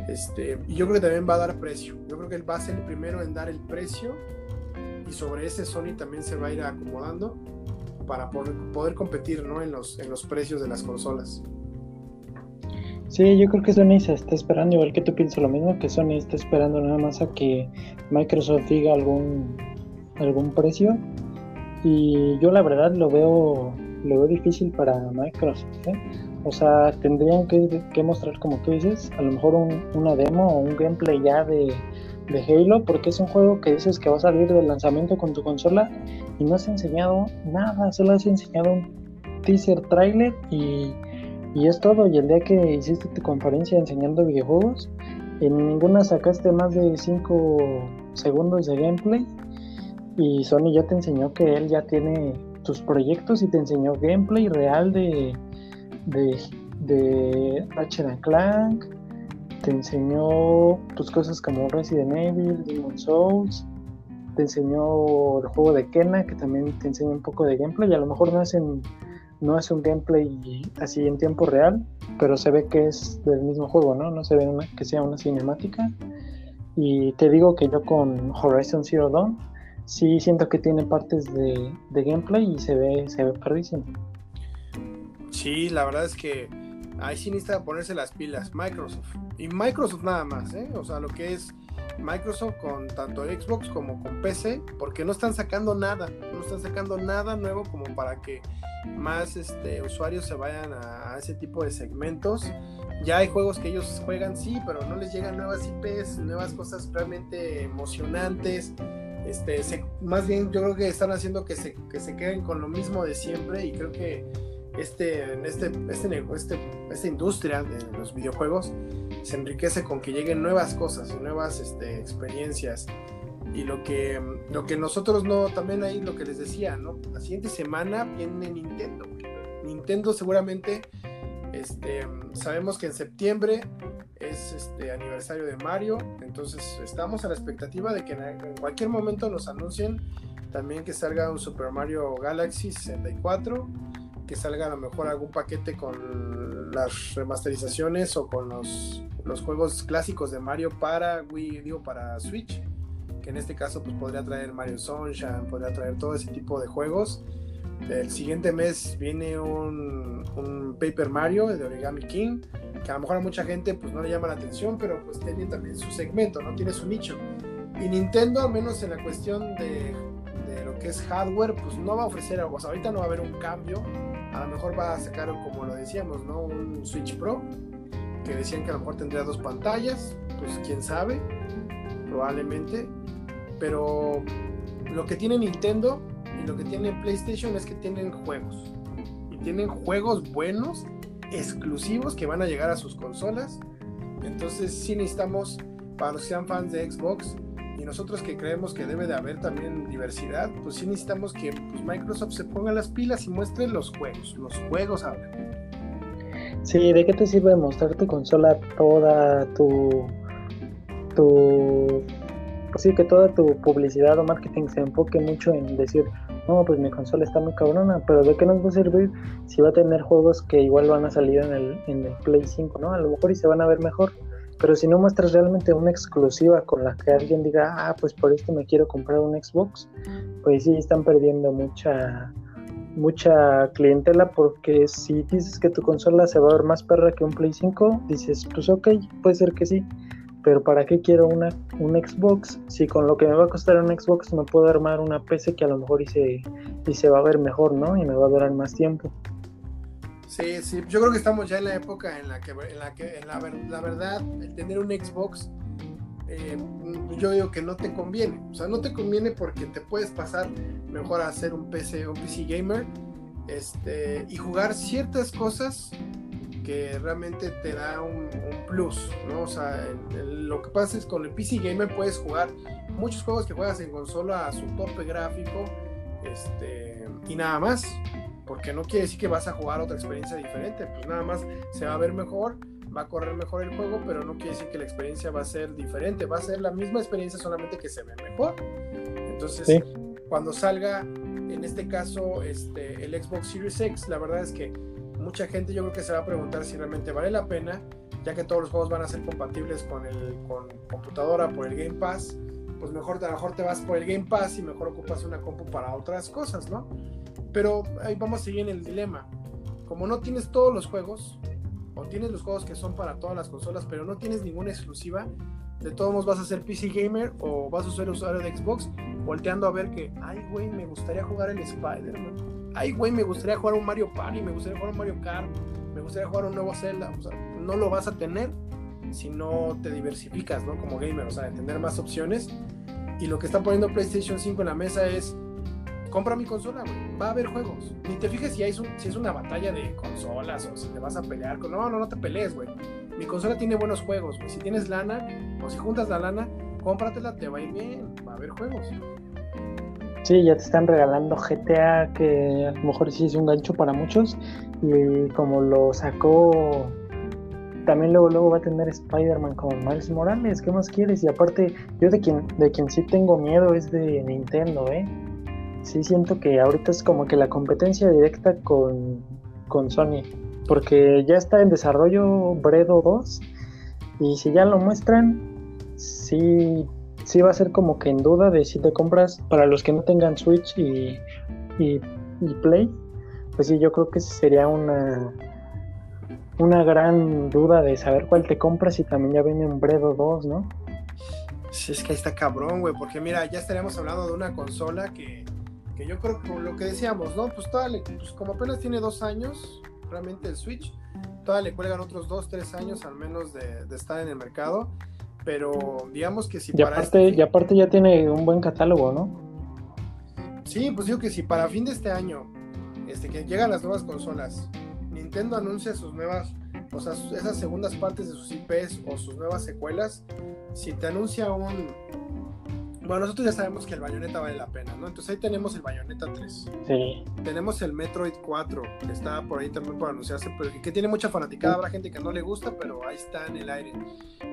Este, y yo creo que también va a dar precio. Yo creo que él va a ser el primero en dar el precio y sobre ese Sony también se va a ir acomodando para poder, poder competir ¿no? en, los, en los precios de las consolas. Sí, yo creo que Sony se está esperando, igual que tú piensas lo mismo, que Sony está esperando nada más a que Microsoft diga algún, algún precio. Y yo la verdad lo veo lo veo difícil para Microsoft. ¿eh? O sea, tendrían que, mostrar, como tú dices, a lo mejor una demo o un gameplay ya de, de Halo, porque es un juego que dices que va a salir del lanzamiento con tu consola y no has enseñado nada, solo has enseñado un teaser trailer y, y es todo. Y el día que hiciste tu conferencia enseñando videojuegos, en ninguna sacaste más de 5 segundos de gameplay y Sony ya te enseñó que él ya tiene tus proyectos y te enseñó gameplay real de, de, de Ratchet Clank, te enseñó tus cosas como Resident Evil, Demon Souls, te enseñó el juego de Kena, que también te enseña un poco de gameplay, y a lo mejor no es, no es un gameplay así en tiempo real, pero se ve que es del mismo juego, ¿no? No se ve que sea una cinemática. Y te digo que yo con Horizon Zero Dawn sí siento que tiene partes de, gameplay y se ve, se ve perdísimo. Sí, la verdad es que ahí sí necesita ponerse las pilas Microsoft. Y Microsoft nada más, ¿eh? O sea, lo que es Microsoft con tanto Xbox como con PC, porque no están sacando nada, no están sacando nada nuevo como para que más este, usuarios se vayan a, ese tipo de segmentos. Ya hay juegos que ellos juegan, sí, pero no les llegan nuevas IPs, nuevas cosas realmente emocionantes. Este, más bien yo creo que están haciendo que se, que se queden con lo mismo de siempre y creo que este, este, este, este, esta industria de los videojuegos se enriquece con que lleguen nuevas cosas, nuevas este, experiencias. Y lo que, lo que nosotros no, también ahí lo que les decía, ¿no? La siguiente semana viene Nintendo. Nintendo seguramente, este, sabemos que en septiembre es este aniversario de Mario, entonces estamos a la expectativa de que en cualquier momento nos anuncien también que salga un Super Mario Galaxy 64 que salga a lo mejor algún paquete con las remasterizaciones o con los, los juegos clásicos de Mario para Wii, digo, para Switch, que en este caso pues podría traer Mario Sunshine, podría traer todo ese tipo de juegos. El siguiente mes viene un, un Paper Mario de Origami King, que a lo mejor a mucha gente pues no le llama la atención, pero pues tiene también su segmento, ¿no? Tiene su nicho. Y Nintendo, al menos en la cuestión de, de lo que es hardware, pues no va a ofrecer, o sea, ahorita no va a haber un cambio a lo mejor va a sacar, como lo decíamos, ¿no? Un Switch Pro, que decían que a lo mejor tendría dos pantallas, pues quién sabe, probablemente. Pero lo que tiene Nintendo y lo que tiene PlayStation es que tienen juegos. Y tienen juegos buenos, exclusivos, que van a llegar a sus consolas. Entonces sí necesitamos, para los que sean fans de Xbox, y nosotros que creemos que debe de haber también diversidad, pues sí necesitamos que pues, Microsoft se ponga las pilas y muestre los juegos, los juegos ahora. Sí, ¿de qué te sirve mostrar tu consola toda tu tu sí que toda tu publicidad o marketing se enfoque mucho en decir no, pues mi consola está muy cabrona, pero ¿de qué nos va a servir si va a tener juegos que igual van a salir en el, en el Play 5, ¿no? A lo mejor y se van a ver mejor, pero si no muestras realmente una exclusiva con la que alguien diga, ah, pues por esto me quiero comprar un Xbox, pues sí están perdiendo mucha mucha clientela porque si dices que tu consola se va a ver más perra que un Play 5, dices, pues ok, puede ser que sí, pero ¿para qué quiero una, un Xbox si con lo que me va a costar un Xbox me puedo armar una PC que a lo mejor y se, y se va a ver mejor, ¿no? Y me va a durar más tiempo. Sí, sí, yo creo que estamos ya en la época en la que, en la, que la verdad, el tener un Xbox, eh, yo digo que no te conviene. O sea, no te conviene porque te puedes pasar mejor a hacer un PC, un PC gamer, este, y jugar ciertas cosas que realmente te da un, plus, ¿no? O sea, lo que pasa es con el PC gamer puedes jugar muchos juegos que juegas en consola a su tope gráfico, este, y nada más porque no quiere decir que vas a jugar otra experiencia diferente, pues nada más se va a ver mejor, va a correr mejor el juego, pero no quiere decir que la experiencia va a ser diferente, va a ser la misma experiencia solamente que se ve mejor. Entonces, cuando salga, en este caso, este, el Xbox Series X, la verdad es que mucha gente yo creo que se va a preguntar si realmente vale la pena, ya que todos los juegos van a ser compatibles con el con computadora por el Game Pass, pues mejor, a mejor te vas por el Game Pass y mejor ocupas una compu para otras cosas, ¿no? Pero ahí vamos a seguir en el dilema. Como no tienes todos los juegos, o tienes los juegos que son para todas las consolas, pero no tienes ninguna exclusiva, de todos modos vas a ser PC gamer o vas a ser usuario de Xbox, volteando a ver que, ay, güey, me gustaría jugar el Spider-Man. Ay, güey, me gustaría jugar un Mario Party, me gustaría jugar un Mario Kart, me gustaría jugar un nuevo Zelda. O sea, no lo vas a tener si no te diversificas, ¿no? Como gamer, o sea, tener más opciones. Y lo que está poniendo PlayStation 5 en la mesa es, compra mi consola, güey, va a haber juegos. Ni te fijes si, hay si es una batalla de consolas o si te vas a pelear con... No, no, no te pelees, güey. Mi consola tiene buenos juegos, güey. Si tienes lana o si juntas la lana, cómpratela, te va a ir bien, va a haber juegos. Sí, ya te están regalando GTA, que a lo mejor sí es un gancho para muchos. Y como lo sacó también luego, luego va a tener Spider-Man con Miles Morales, ¿qué más quieres? Y aparte, yo de quien, de quien sí tengo miedo es de Nintendo, ¿eh? Sí siento que ahorita es como que la competencia directa con, con Sony, porque ya está en desarrollo Bredo 2, y si ya lo muestran, sí, sí va a ser como que en duda de si te compras, para los que no tengan Switch y, y, y Play, pues sí, yo creo que sería una una gran duda de saber cuál te compras y también ya viene un Bredo 2, ¿no? Sí, es que ahí está cabrón, güey, porque mira, ya estaríamos hablando de una consola que, yo creo que lo que decíamos, ¿no? Pues, toda pues como apenas tiene dos años, realmente el Switch, todavía le cuelgan otros dos, tres años al menos de, estar en el mercado, pero digamos que si y para... Aparte, este... Y aparte ya tiene un buen catálogo, ¿no? Sí, pues digo que si para fin de este año, este, que llegan las nuevas consolas, Nintendo anuncia sus nuevas, o sea, esas segundas partes de sus IPs o sus nuevas secuelas, si te anuncia un... Bueno, nosotros ya sabemos que el Bayonetta vale la pena, ¿no? Entonces ahí tenemos el Bayonetta 3. Sí. Tenemos el Metroid 4, que está por ahí también por anunciarse, pero que tiene mucha fanaticada. Habrá gente que no le gusta, pero ahí está en el aire.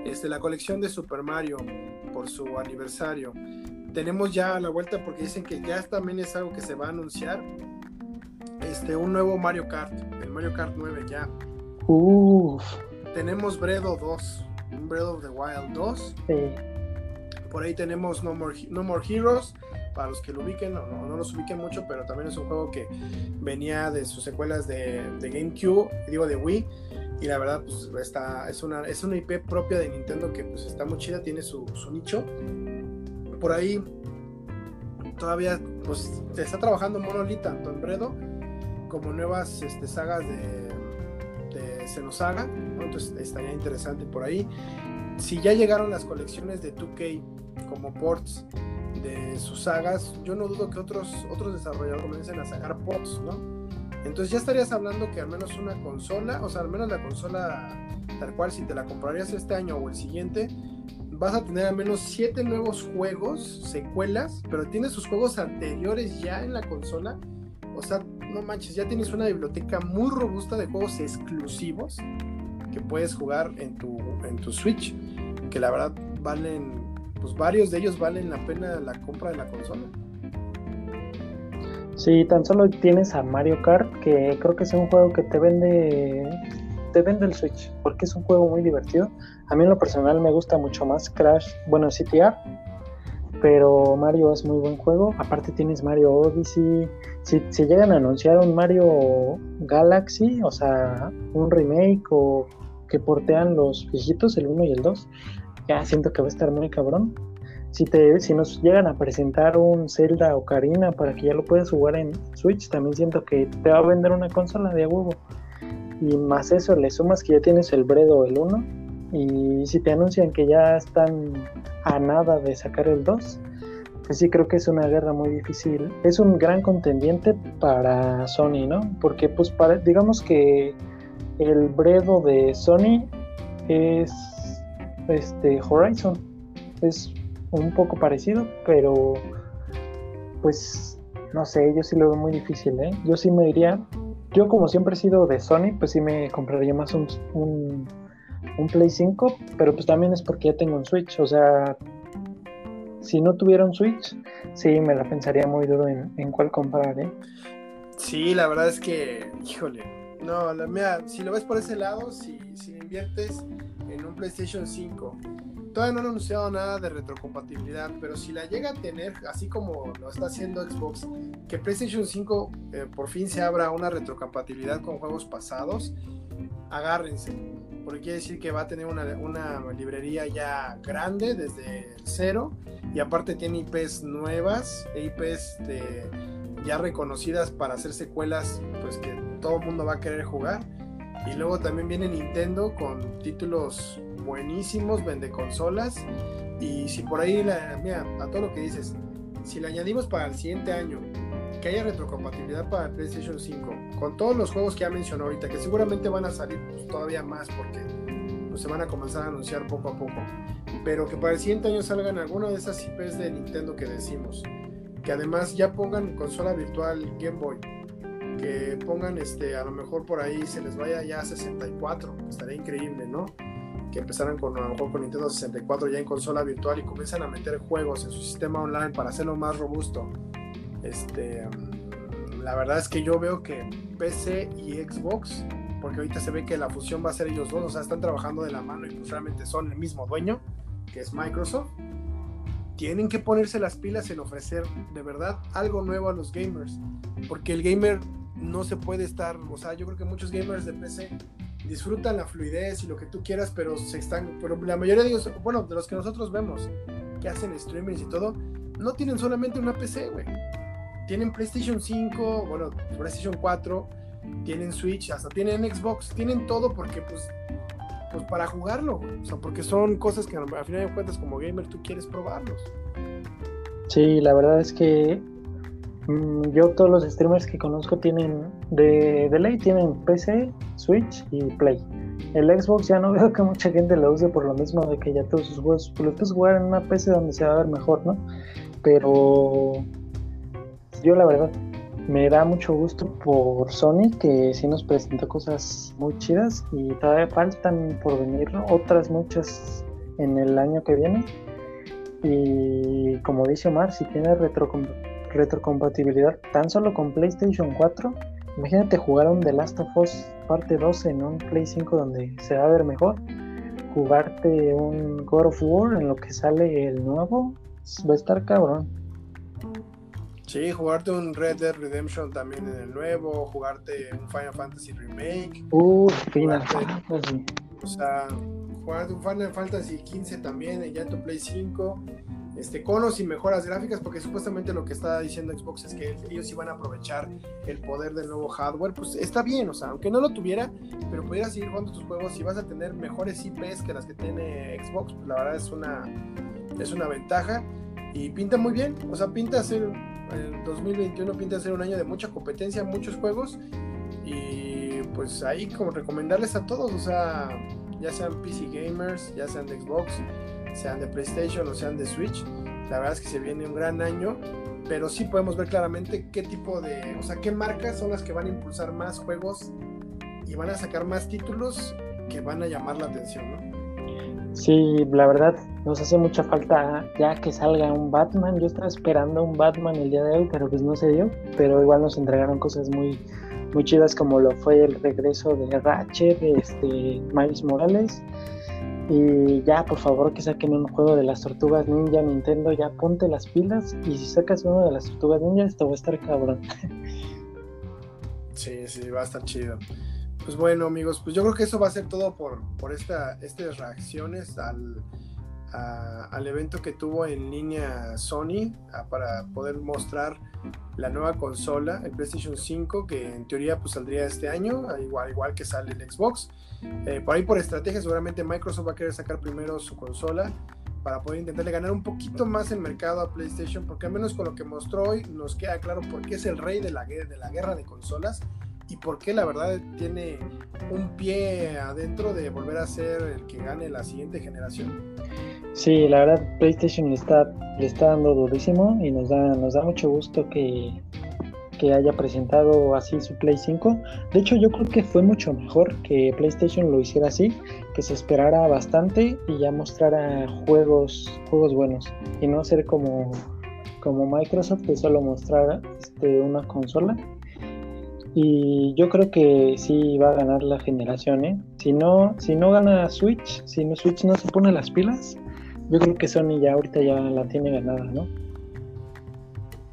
Este, la colección de Super Mario por su aniversario. Tenemos ya la vuelta porque dicen que ya también es algo que se va a anunciar este, un nuevo Mario Kart, el Mario Kart 9 ya. Tenemos Bredo 2, un Breath of the Wild 2. Por ahí tenemos no More, no Heroes, para los que lo ubiquen o no, no, los ubiquen mucho, pero también es un juego que venía de sus secuelas de, GameCube, digo de Wii. Y la verdad, pues está, es, una, es una IP propia de Nintendo que pues está muy chida, tiene su, su nicho. Por ahí todavía pues está trabajando Monolith tanto en Bredo como nuevas este, sagas de, de Xenosaga, entonces estaría interesante por ahí. Si ya llegaron las colecciones de 2K como ports de sus sagas, yo no dudo que otros, otros desarrolladores comiencen a sacar ports, ¿no? Entonces ya estarías hablando que al menos una consola, o sea, al menos la consola tal cual, si te la comprarías este año o el siguiente, vas a tener al menos 7 nuevos juegos, secuelas, pero tienes sus juegos anteriores ya en la consola. O sea, no manches, ya tienes una biblioteca muy robusta de juegos exclusivos que puedes jugar en tu, en tu Switch, que la verdad valen, pues varios de ellos valen la pena la compra de la consola. Sí, tan solo tienes a Mario Kart, que creo que es un juego que te vende te vende el Switch, porque es un juego muy divertido. A mí en lo personal me gusta mucho más Crash, bueno, CTR, pero Mario es muy buen juego. Aparte tienes Mario Odyssey. Si, llegan a anunciar un Mario Galaxy, o sea, un remake o que portean los viejitos, el 1 y el 2, ya siento que va a estar muy cabrón. Si, te, si nos llegan a presentar un Zelda o Karina para que ya lo puedas jugar en Switch, también siento que te va a vender una consola de huevo. Y más eso, le sumas que ya tienes el Bredo el 1 y si te anuncian que ya están a nada de sacar el 2, pues sí creo que es una guerra muy difícil. Es un gran contendiente para Sony, ¿no? Porque pues para, digamos que el bredo de Sony es este Horizon. Es un poco parecido, pero pues no sé, yo sí lo veo muy difícil, ¿eh? Yo sí me diría, yo como siempre he sido de Sony, pues sí me compraría más un, un Play 5, pero pues también es porque ya tengo un Switch, o sea, si no tuviera un Switch, sí me la pensaría muy duro en, en cuál comprar, ¿eh? Sí, la verdad es que, híjole, no, la, mira, si lo ves por ese lado, si, si inviertes en un PlayStation 5, todavía no han anunciado nada de retrocompatibilidad, pero si la llega a tener, así como lo está haciendo Xbox, que PlayStation 5 eh, por fin se abra una retrocompatibilidad con juegos pasados, agárrense porque quiere decir que va a tener una, librería ya grande desde cero y aparte tiene IPs nuevas, e IPs de, ya reconocidas para hacer secuelas, pues que todo el mundo va a querer jugar. Y luego también viene Nintendo con títulos buenísimos, vende consolas. Y si por ahí, la, mira, a todo lo que dices, si le añadimos para el siguiente año que haya retrocompatibilidad para PlayStation 5, con todos los juegos que ya mencionó ahorita, que seguramente van a salir pues, todavía más porque pues, se van a comenzar a anunciar poco a poco, pero que para el siguiente año salgan alguna de esas IPs de Nintendo que decimos, que además ya pongan consola virtual Game Boy, que pongan este, a lo mejor por ahí se les vaya ya a 64, estaría increíble, ¿no? Que empezaran con a lo mejor con Nintendo 64 ya en consola virtual y comiencen a meter juegos en su sistema online para hacerlo más robusto. Este, la verdad es que yo veo que PC y Xbox, porque ahorita se ve que la fusión va a ser ellos dos, o sea, están trabajando de la mano y pues realmente son el mismo dueño, que es Microsoft tienen que ponerse las pilas en ofrecer de verdad algo nuevo a los gamers. Porque el gamer no se puede estar, o sea, yo creo que muchos gamers de PC disfrutan la fluidez y lo que tú quieras, pero se están, pero la mayoría de ellos, bueno, de los que nosotros vemos que hacen streamings y todo, no tienen solamente una PC, güey. Tienen PlayStation 5, bueno, PlayStation 4, tienen Switch, hasta tienen Xbox, tienen todo porque pues pues para jugarlo, o sea, porque son cosas que al final de cuentas como gamer tú quieres probarlos. Sí, la verdad es que mm, yo todos los streamers que conozco tienen de, de ley tienen PC, Switch y Play. El Xbox ya no veo que mucha gente lo use por lo mismo de que ya todos sus juegos pues, lo puedes jugar en una PC donde se va a ver mejor, ¿no? Pero yo la verdad me da mucho gusto por Sony que sí nos presentó cosas muy chidas y todavía faltan por venir otras muchas en el año que viene. Y como dice Omar, si tiene retrocompatibilidad tan solo con PlayStation 4, imagínate jugar un The Last of Us parte 2 en un Play 5 donde se va a ver mejor. Jugarte un God of War en lo que sale el nuevo, va a estar cabrón. Sí, jugarte un Red Dead Redemption también en el nuevo, jugarte un Final Fantasy Remake. Uh, Final Fantasy. O sea, jugarte un Final Fantasy 15 también ya en tu Play 5. Este, conos y mejoras gráficas, porque supuestamente lo que está diciendo Xbox es que ellos iban a aprovechar el poder del nuevo hardware. Pues está bien, o sea, aunque no lo tuviera, pero pudieras seguir jugando tus juegos y vas a tener mejores IPs que las que tiene Xbox, pues la verdad es una, es una ventaja y pinta muy bien, o sea, pinta ser el 2021 pinta ser un año de mucha competencia, muchos juegos. Y pues ahí como recomendarles a todos, o sea, ya sean PC gamers, ya sean de Xbox, sean de PlayStation o sean de Switch, la verdad es que se viene un gran año, pero sí podemos ver claramente qué tipo de, o sea, qué marcas son las que van a impulsar más juegos y van a sacar más títulos que van a llamar la atención, ¿no? Sí, la verdad, nos hace mucha falta ya que salga un Batman. Yo estaba esperando un Batman el día de hoy, pero pues no se dio. Pero igual nos entregaron cosas muy, muy chidas como lo fue el regreso de Ratchet, este, Miles Morales. Y ya, por favor, que saquen un juego de las tortugas ninja, Nintendo, ya ponte las pilas. Y si sacas uno de las tortugas ninja, esto va a estar cabrón. Sí, sí, va a estar chido. Pues bueno, amigos, pues yo creo que eso va a ser todo por, por esta, estas reacciones al, al evento que tuvo en línea Sony para poder mostrar la nueva consola, el PlayStation 5, que en teoría pues saldría este año, igual, igual que sale el Xbox. Eh, por ahí por estrategia seguramente Microsoft va a querer sacar primero su consola para poder intentarle ganar un poquito más el mercado a PlayStation, porque al menos con lo que mostró hoy nos queda claro por qué es el rey de la, de la guerra de consolas y por qué la verdad tiene un pie adentro de volver a ser el que gane la siguiente generación. Sí, la verdad PlayStation le está, le está dando durísimo y nos da, nos da mucho gusto que, que haya presentado así su Play 5. De hecho, yo creo que fue mucho mejor que PlayStation lo hiciera así, que se esperara bastante y ya mostrara juegos, juegos buenos. Y no ser como, como Microsoft que solo mostrara este, una consola y yo creo que sí va a ganar la generación, ¿eh? Si no, si no gana Switch, si no Switch no se pone las pilas, yo creo que Sony ya ahorita ya la tiene ganada, ¿no?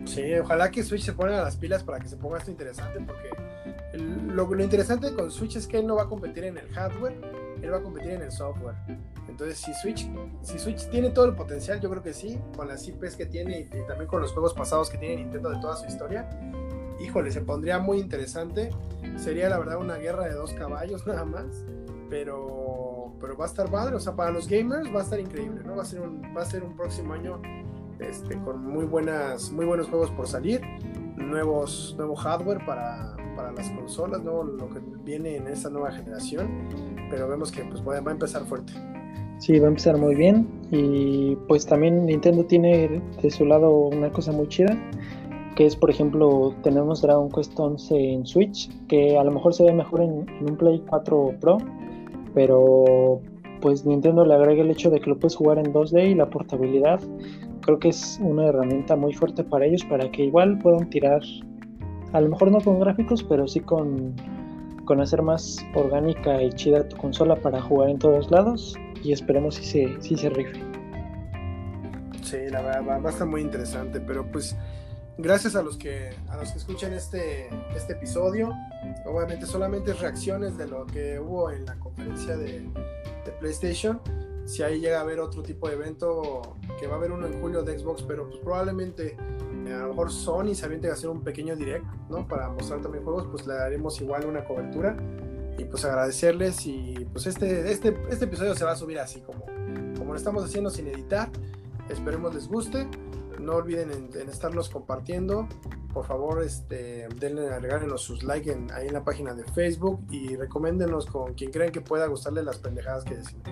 Sí, ojalá que Switch se ponga las pilas para que se ponga esto interesante, porque lo, lo, interesante con Switch es que él no va a competir en el hardware, él va a competir en el software. Entonces, si Switch, si Switch tiene todo el potencial, yo creo que sí, con las IPs que tiene y, también con los juegos pasados que tiene Nintendo de toda su historia, híjole, se pondría muy interesante. Sería la verdad una guerra de dos caballos nada más, pero, pero va a estar padre, o sea, para los gamers va a estar increíble, ¿no? Va a ser un, va a ser un próximo año este, con muy, buenas, muy buenos juegos por salir, nuevos, nuevo hardware para, para las consolas, ¿no? lo que viene en esta nueva generación, pero vemos que pues, va a empezar fuerte. Sí, va a empezar muy bien y pues también Nintendo tiene de su lado una cosa muy chida, que es por ejemplo tenemos Dragon Quest 11 en Switch, que a lo mejor se ve mejor en, un Play 4 Pro, pero pues Nintendo le agrega el hecho de que lo puedes jugar en 2D y la portabilidad creo que es una herramienta muy fuerte para ellos para que igual puedan tirar a lo mejor no con gráficos pero sí con, con hacer más orgánica y chida tu consola para jugar en todos lados y esperemos si se, si se rife. Sí, la verdad va, a estar muy interesante, pero pues gracias a los que a los que escuchan este, este episodio. Obviamente solamente reacciones de lo que hubo en la conferencia de, de, PlayStation. Si ahí llega a haber otro tipo de evento, que va a haber uno en julio de Xbox, pero pues probablemente eh, a lo mejor Sony se aviente a hacer un pequeño direct, ¿no? Para mostrar también juegos, pues le daremos igual una cobertura y pues agradecerles y pues este, este, este episodio se va a subir así como, como lo estamos haciendo sin editar. Esperemos les guste. No olviden en, estarnos compartiendo. Por favor, este, denle, regálenos sus likes ahí en la página de Facebook y recomiéndenos con quien crean que pueda gustarle las pendejadas que decimos.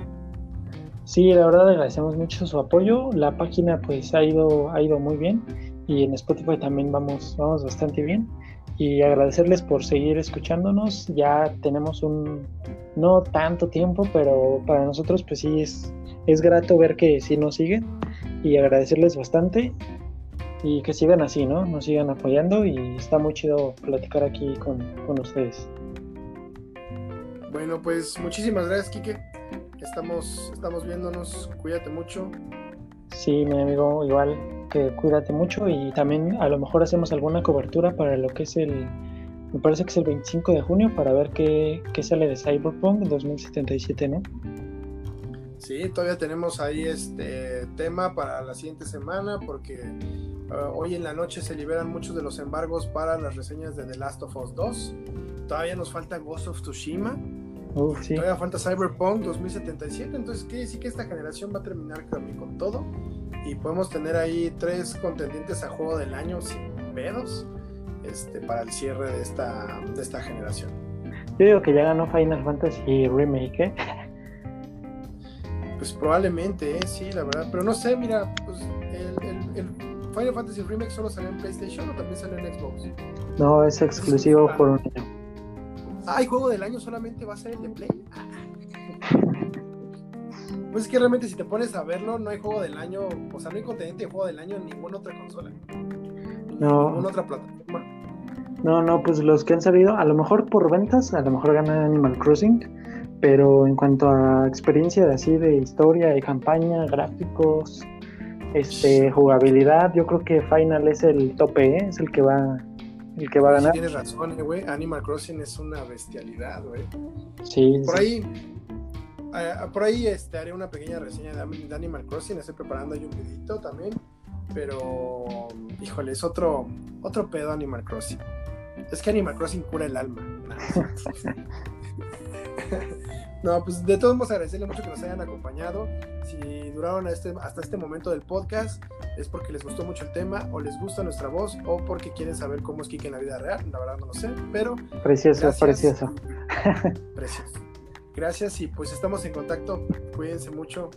Sí, la verdad agradecemos mucho su apoyo. La página pues ha ido, ha ido muy bien y en Spotify también vamos, vamos bastante bien y agradecerles por seguir escuchándonos. Ya tenemos un no tanto tiempo, pero para nosotros pues sí es, es grato ver que sí nos siguen y agradecerles bastante y que sigan así, ¿no? Nos sigan apoyando y está muy chido platicar aquí con, con ustedes. Bueno, pues muchísimas gracias, Kike. Estamos, estamos viéndonos. Cuídate mucho. Sí, mi amigo, igual que cuídate mucho y también a lo mejor hacemos alguna cobertura para lo que es el, me parece que es el 25 de junio para ver qué, qué sale de Cyberpunk 2077, ¿no? Sí, todavía tenemos ahí este tema para la siguiente semana porque uh, hoy en la noche se liberan muchos de los embargos para las reseñas de The Last of Us 2. Todavía nos falta Ghost of Tsushima. Todavía falta Cyberpunk 2077, entonces quiere decir que esta generación va a terminar también con todo y podemos tener ahí tres contendientes a juego del año sin pedos este, para el cierre de esta, de esta generación. Yo digo que ya ganó Final Fantasy Remake, ¿eh? Pues probablemente, ¿eh? sí, la verdad. Pero no sé, mira, pues el, Final Fantasy Remake solo salió en PlayStation o también salió en Xbox. No, es exclusivo por un año. Ah, ¿y juego del año solamente va a ser el de Play? Pues es que realmente si te pones a verlo, no hay juego del año, o sea, no hay contenido de juego del año en ninguna otra consola. No. En ninguna otra plataforma. No, no, pues los que han salido, a lo mejor por ventas, a lo mejor gana Animal Crossing, pero en cuanto a experiencia de así de historia, de campaña, gráficos, este, jugabilidad, yo creo que Final es el tope, ¿eh? es el que va el que va a ganar. tienes razón, eh, güey. Animal Crossing es una bestialidad, güey. Sí. Por ahí por ahí este, haré una pequeña reseña de, Animal Crossing, estoy preparando ahí un videito también, pero híjole, es otro, otro pedo Animal Crossing. Es que Animal Crossing cura el alma. No, pues de todos modos agradecerles mucho que nos hayan acompañado. Si duraron este, hasta este momento del podcast, es porque les gustó mucho el tema, o les gusta nuestra voz, o porque quieren saber cómo es Kike en la vida real. La verdad no lo sé, pero. Precioso, precioso. Precioso. Gracias y pues estamos en contacto. Cuídense mucho.